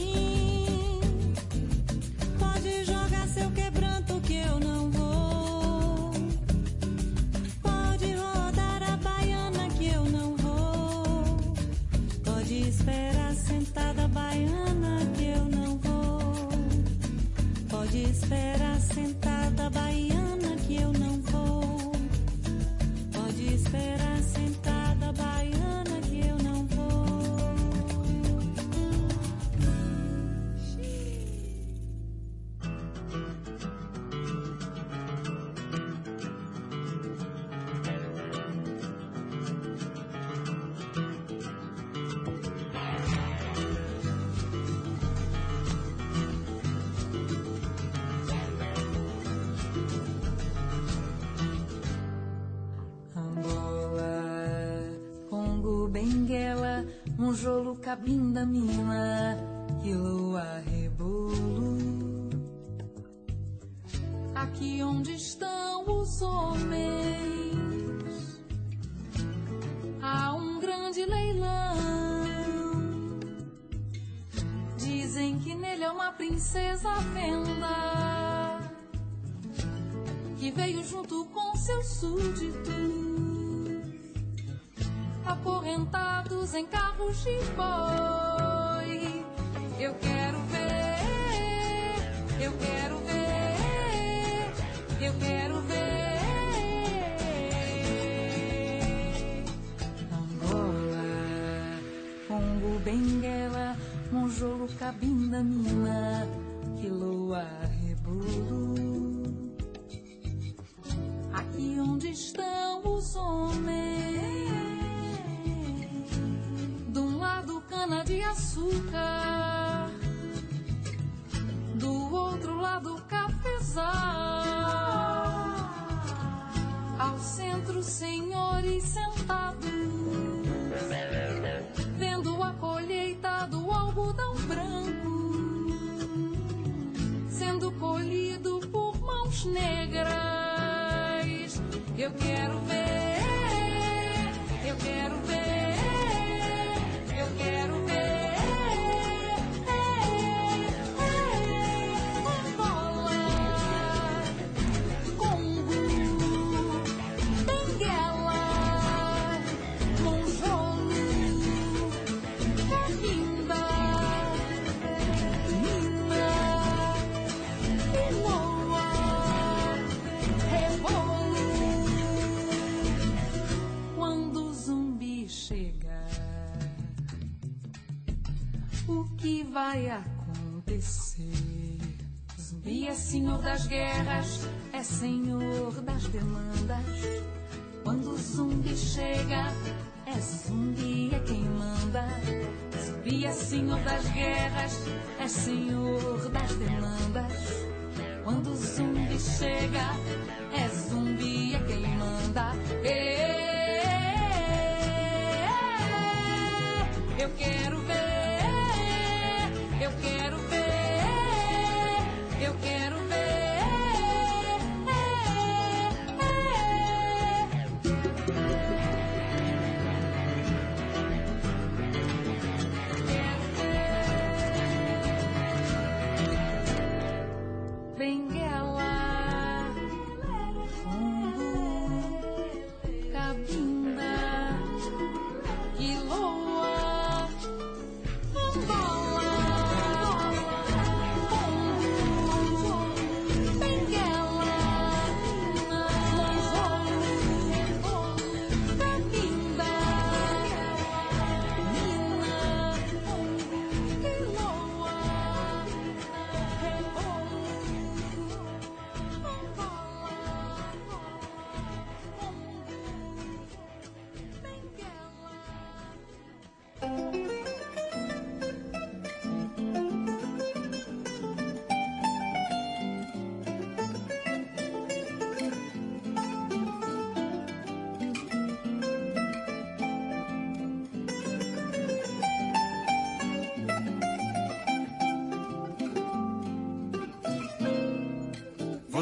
Speaker 24: Monjolo, Cabinda, Mina,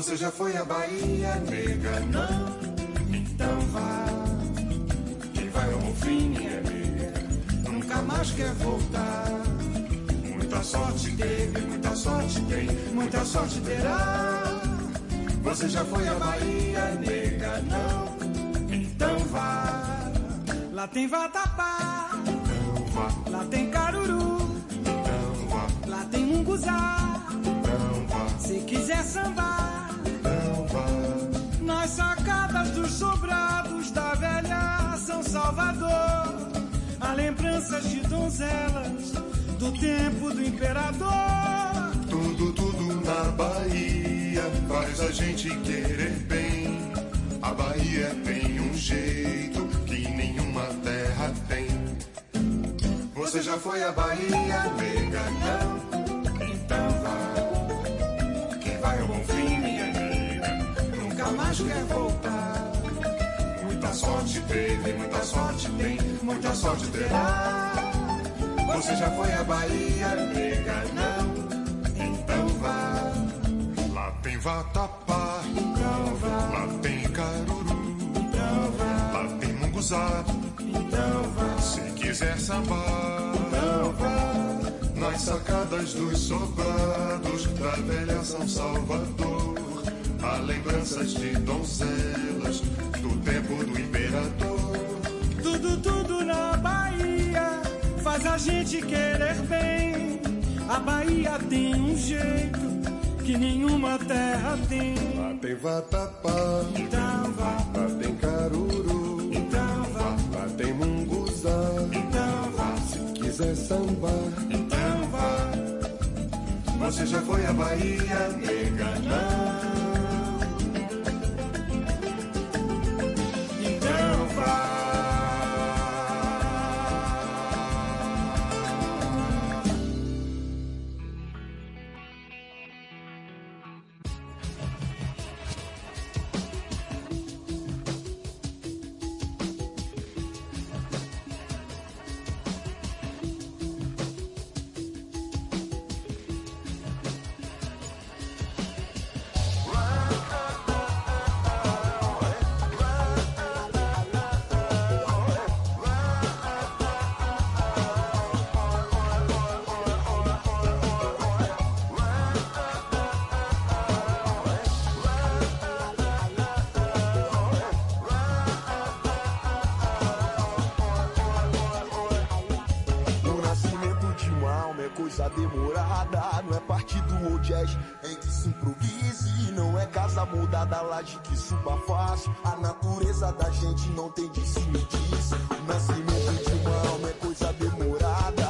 Speaker 25: Você já foi à Bahia, nega? Não? Então vá. Quem vai ao fim, minha nega, nunca mais quer voltar. Muita sorte teve, muita sorte tem, muita sorte terá. Você já foi à Bahia, nega? Não? Então vá.
Speaker 11: Lá tem vatapá, lá tem caruru, lá tem munguzá. Se quiser sambar, dos sobrados da velha São Salvador, há lembranças de donzelas do tempo do imperador.
Speaker 25: Tudo, tudo na Bahia faz a gente querer bem. A Bahia tem um jeito que nenhuma terra tem. Você já foi à Bahia, nega? Não? Sorte teve, muita sorte tem, muita sorte terá. Você já foi à Bahia, nega? Não? Então vá. Lá tem vatapá, então vá. Lá tem caruru, então vá. Lá tem munguzá, então vá. Se quiser sambar, então vá. Nas sacadas dos sobrados da velha São Salvador, há lembranças de donzelas do imperador.
Speaker 11: Tudo, tudo na Bahia faz a gente querer bem. A Bahia tem um jeito que nenhuma terra tem.
Speaker 25: Lá tem vatapá,
Speaker 11: então vá.
Speaker 25: Lá tem caruru,
Speaker 11: então vá.
Speaker 25: Lá tem munguzá,
Speaker 11: então vá.
Speaker 25: Se quiser sambar,
Speaker 11: então vá.
Speaker 25: Você já foi à Bahia, nega? natureza muda da laje que suba fácil. A natureza da gente não tem disso me diz. O nascimento de uma alma é coisa demorada.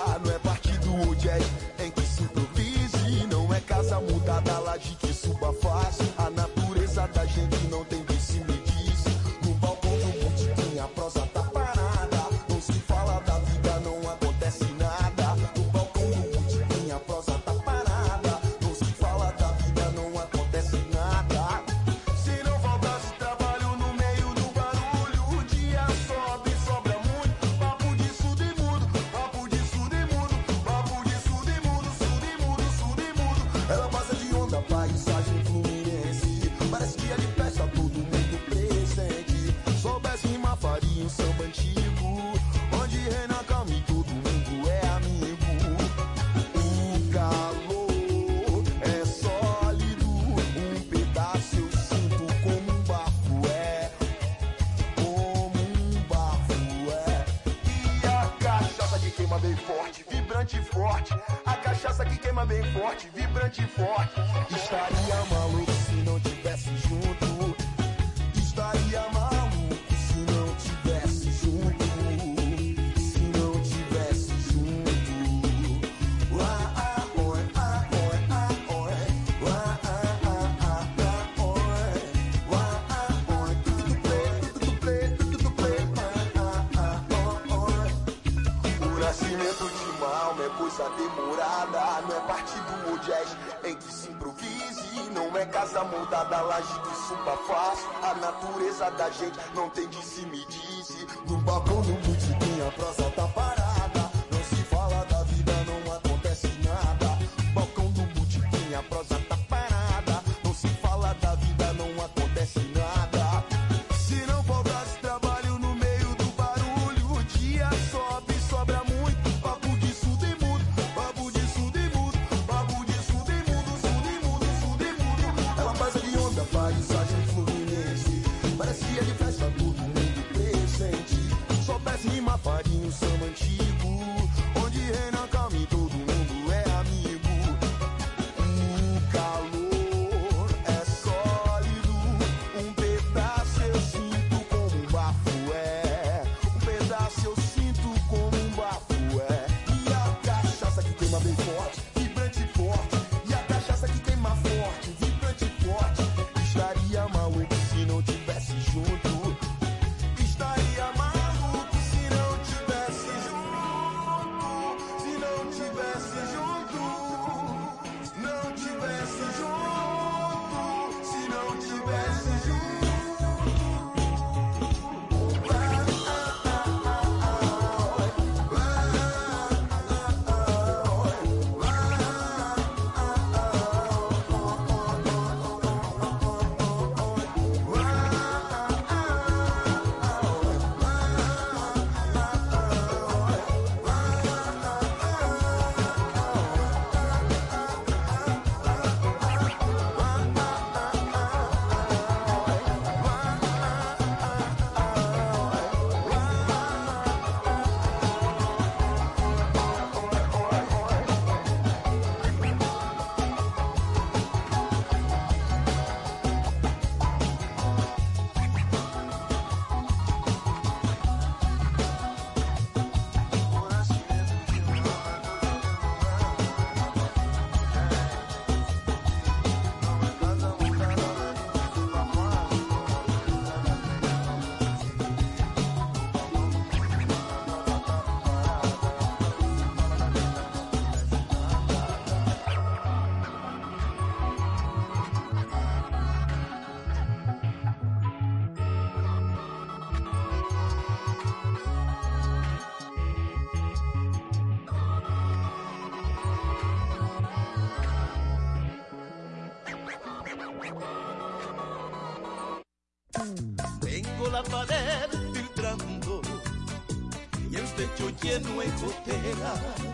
Speaker 25: força da gente não tem que se medir. No babão, no
Speaker 8: multidão. pared filtrando. Y el techo lleno de goteras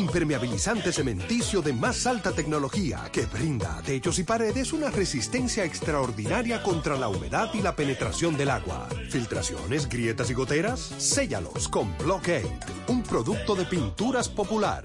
Speaker 9: impermeabilizante cementicio de más alta tecnología que brinda a techos y paredes una resistencia extraordinaria contra la humedad y la penetración del agua. Filtraciones, grietas y goteras, séllalos con Blockade, un producto de pinturas popular.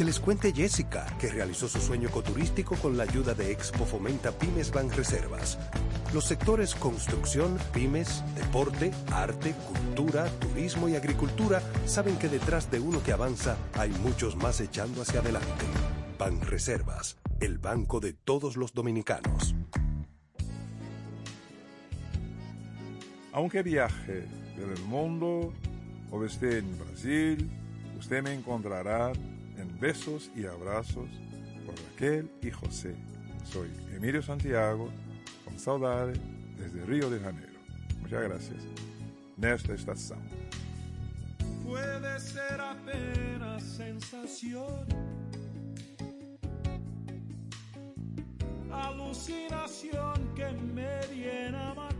Speaker 9: Que les cuente Jessica, que realizó su sueño ecoturístico con la ayuda de Expo Fomenta Pymes Banreservas. Los sectores construcción, pymes, deporte, arte, cultura, turismo y agricultura saben que detrás de uno que avanza hay muchos más echando hacia adelante. Banreservas, el banco de todos los dominicanos.
Speaker 26: Aunque viaje por el mundo o esté en Brasil, usted me encontrará en besos y abrazos por Raquel y José. Soy Emilio Santiago, con saudade desde Río de Janeiro. Muchas gracias. Nesta estação.
Speaker 13: Puede ser apenas sensación, alucinación que me viene a matar.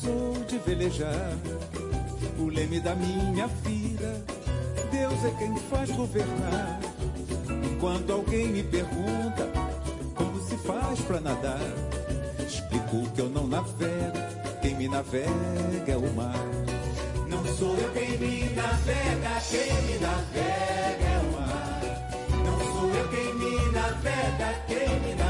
Speaker 27: que eu não sou de velejar. O leme da minha vida, Deus é quem faz governar. Enquanto alguém me pergunta como se faz pra nadar, explico que eu não navego, quem me navega é o mar. Não sou eu quem me navega, quem me navega é o mar. Não sou eu quem me navega, quem me navega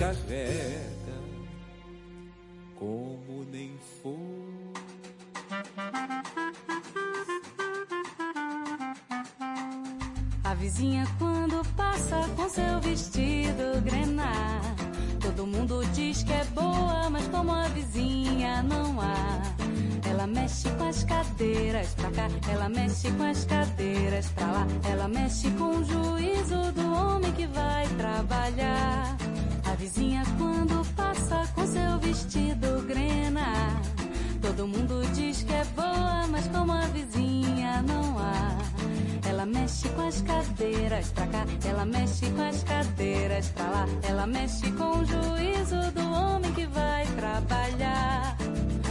Speaker 27: carrega, como nem fosse.
Speaker 23: A vizinha quando passa com seu vestido grená. Todo mundo diz que é boa, mas como a vizinha não há. Ela mexe com as cadeiras pra cá, ela mexe com as cadeiras pra lá. Ela mexe com o juízo do homem que vai trabalhar. Vizinha quando passa com seu vestido grená. Todo mundo diz que é boa, mas como a vizinha não há. Ela mexe com as cadeiras pra cá, ela mexe com as cadeiras pra lá. Ela mexe com o juízo do homem que vai trabalhar.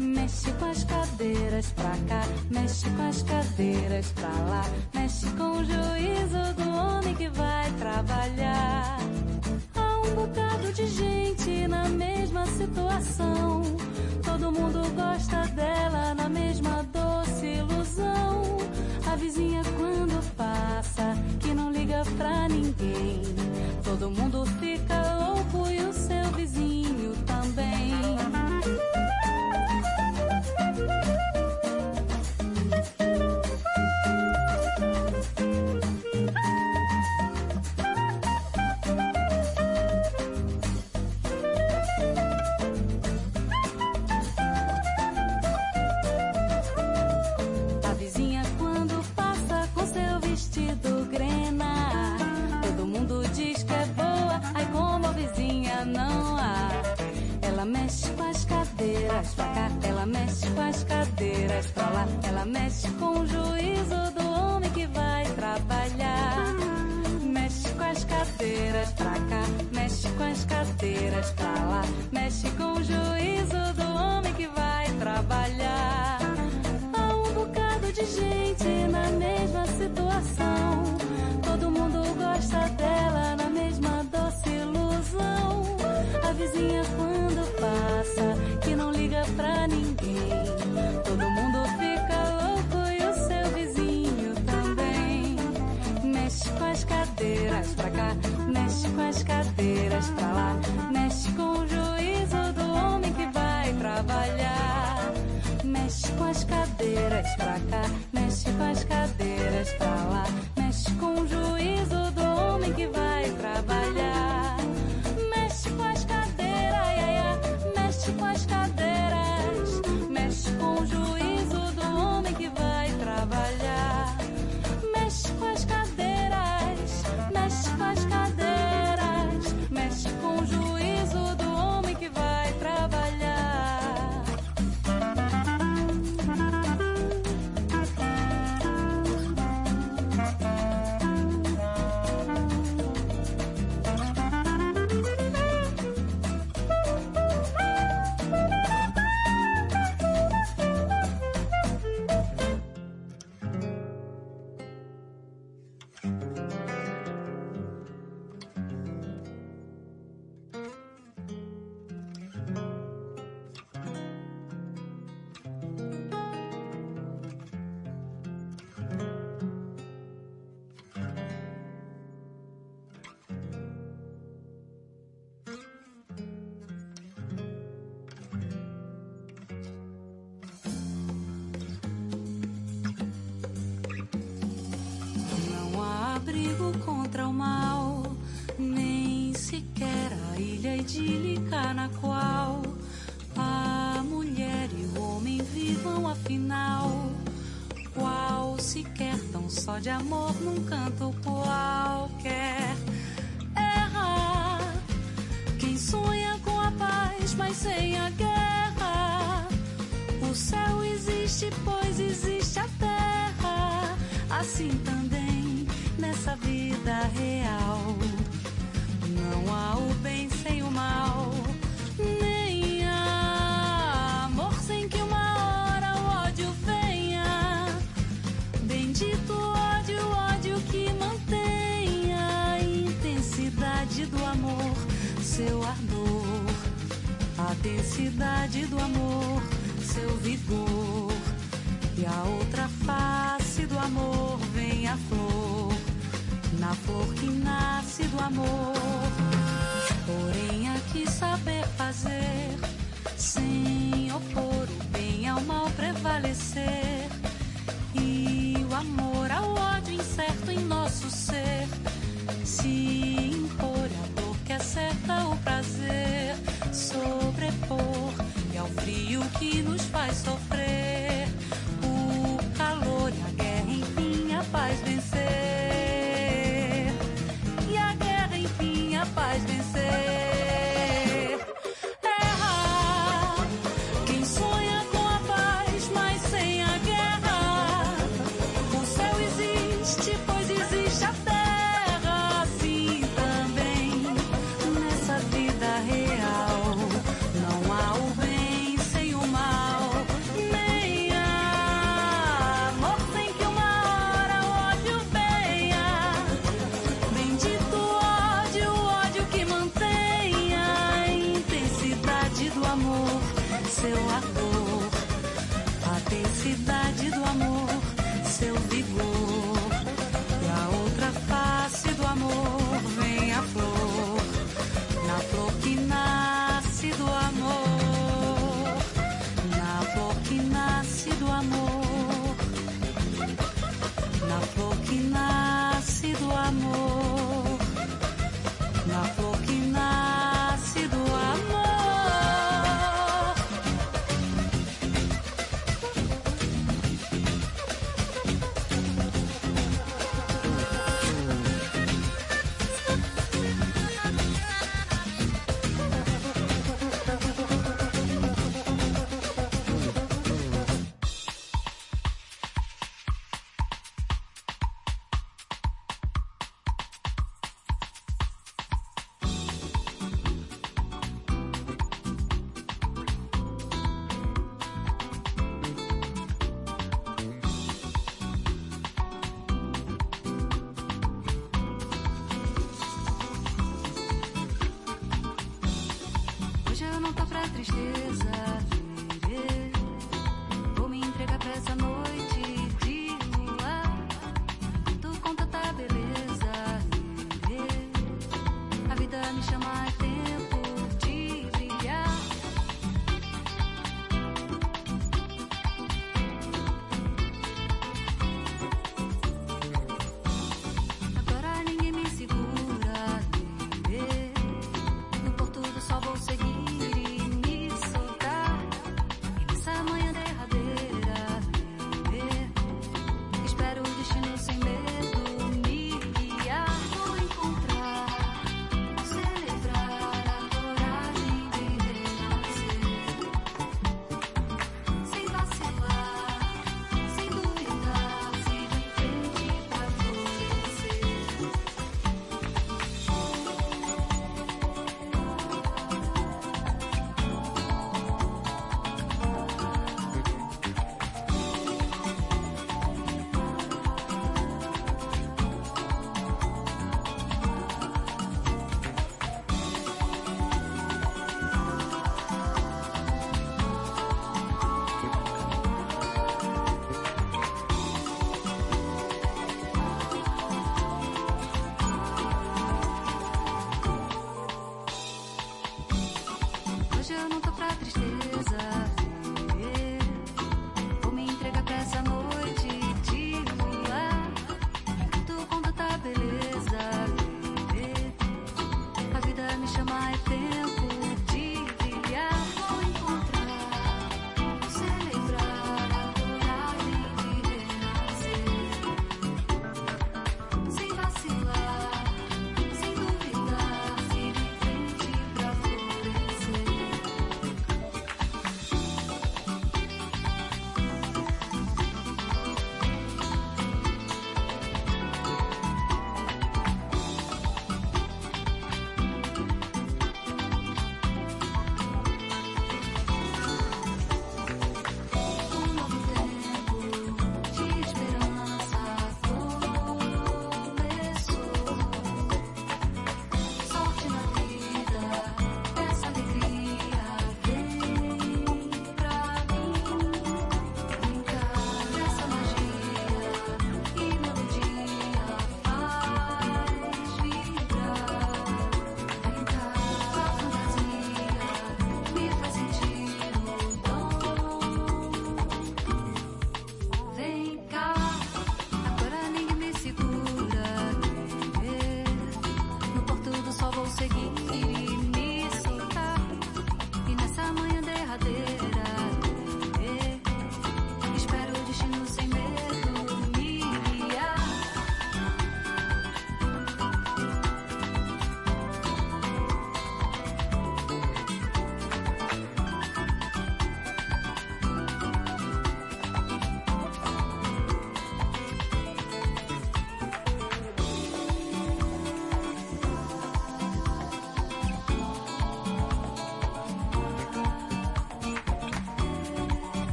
Speaker 23: Mexe com as cadeiras pra cá, mexe com as cadeiras pra lá. Mexe com o juízo do homem que vai trabalhar. Um bocado de gente na mesma situação. Todo mundo gosta dela na mesma doce ilusão. A vizinha quando passa, que não liga pra ninguém. Todo mundo fica louco e o seu vizinho também. Pra cá, ela mexe com as cadeiras pra lá Ela mexe com o juízo do homem que vai trabalhar Mexe com as cadeiras pra cá, mexe com as cadeiras pra lá Mexe com o juízo do homem que vai trabalhar Há um bocado de gente na mesma situação. Todo mundo gosta dela na mesma doce ilusão. A vizinha quando passa, pra ninguém. Todo mundo fica louco e o seu vizinho também. Mexe com as cadeiras pra cá, mexe com as cadeiras pra lá. Mexe com o juízo do homem que vai trabalhar. Mexe com as cadeiras pra cá, mexe com as cadeiras pra lá. Mexe com o juízo do homem que vai trabalhar. Tão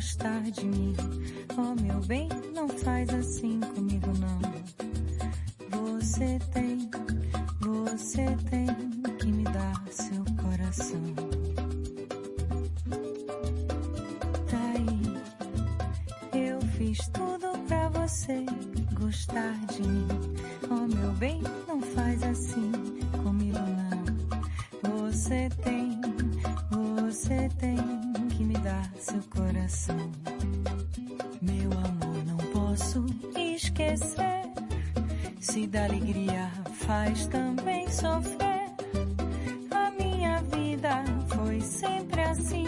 Speaker 20: gostar de mim. Oh, meu bem, não faz Da alegria faz também sofrer. A minha vida foi sempre assim.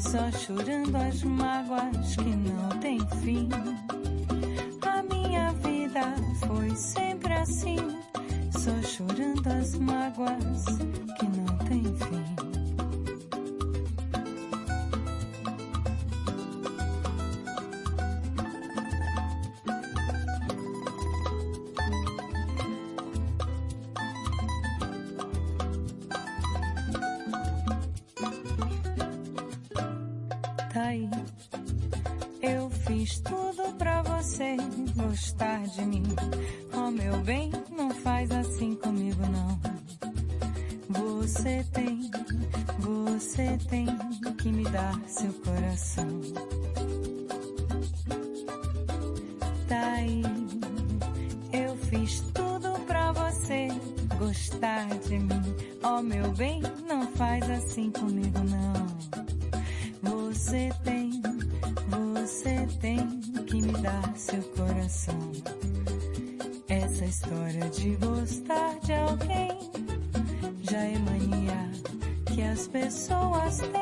Speaker 20: Só chorando as mágoas que não tem fim. Fiz tudo pra você gostar seu coração. Essa história de gostar de alguém já é mania que as pessoas têm.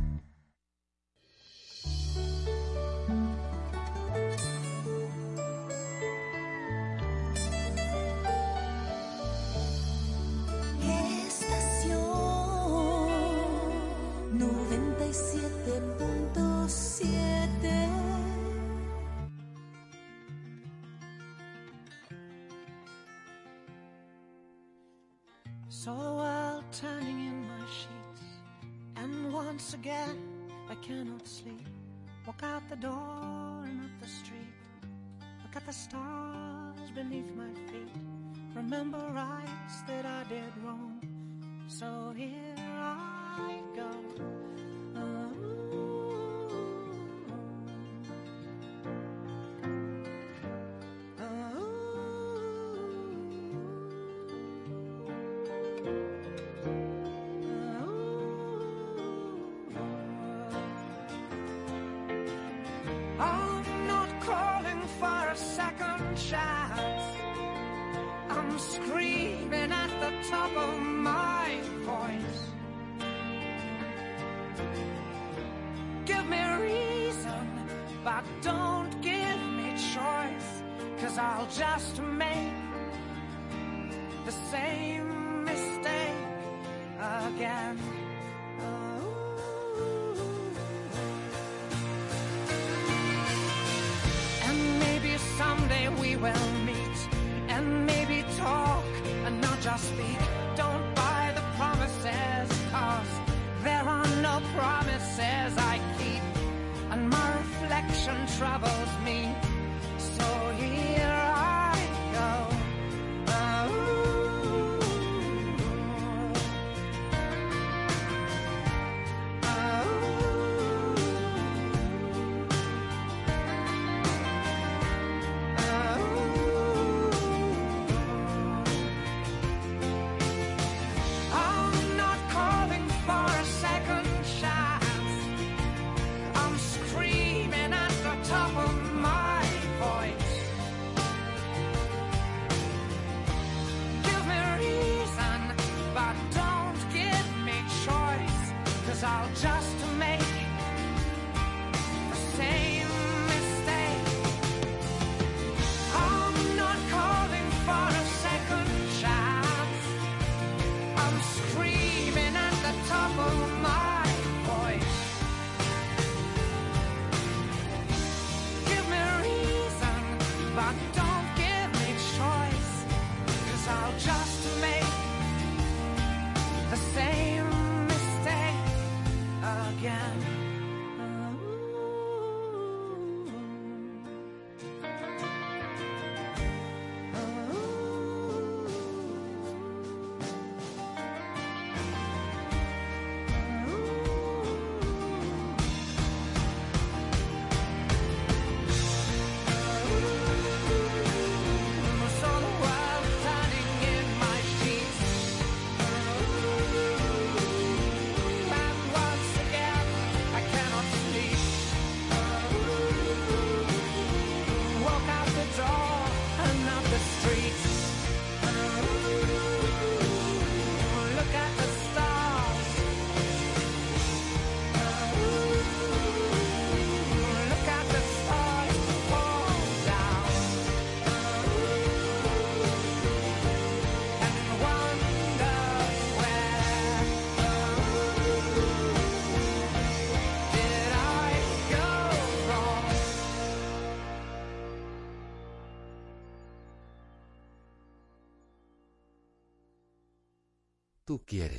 Speaker 28: So world turning in my sheets, and once again I cannot sleep. Walk out the door and up the street. Look at the stars beneath my feet. Remember rights that I did wrong. So here I go. Uh-huh. just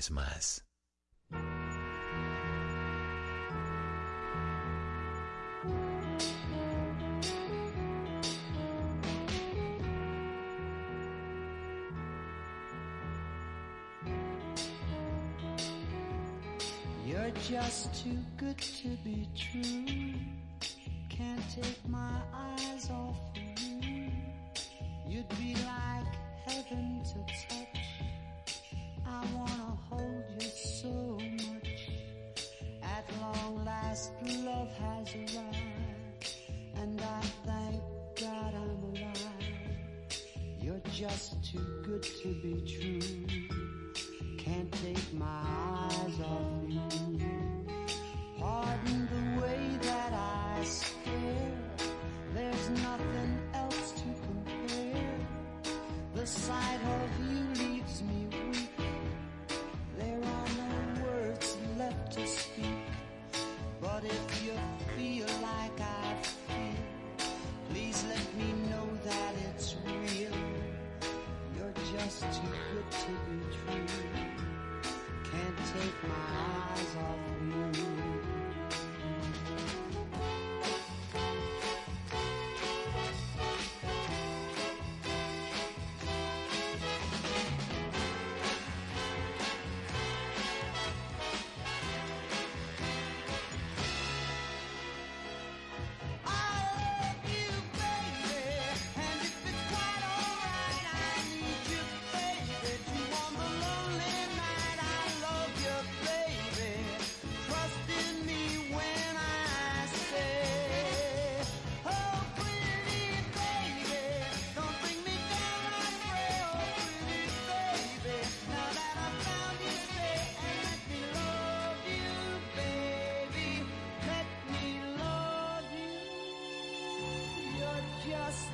Speaker 29: vez más.
Speaker 30: You're just too good to be true. just too good to be true. Can't take my eyes off you. Pardon the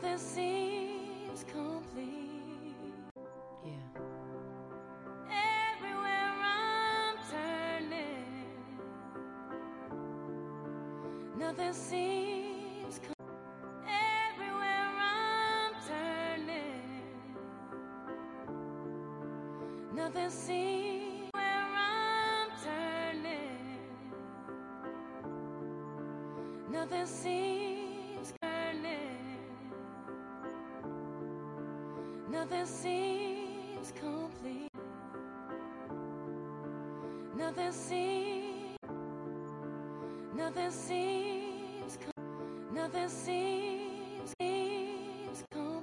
Speaker 28: nothing seems complete. Yeah. Everywhere I'm turning, nothing seems. Everywhere I'm turning, nothing seems. Where I'm turning, nothing seems Nothing seems complete. Nothing seems. Nothing seems. Nothing seems.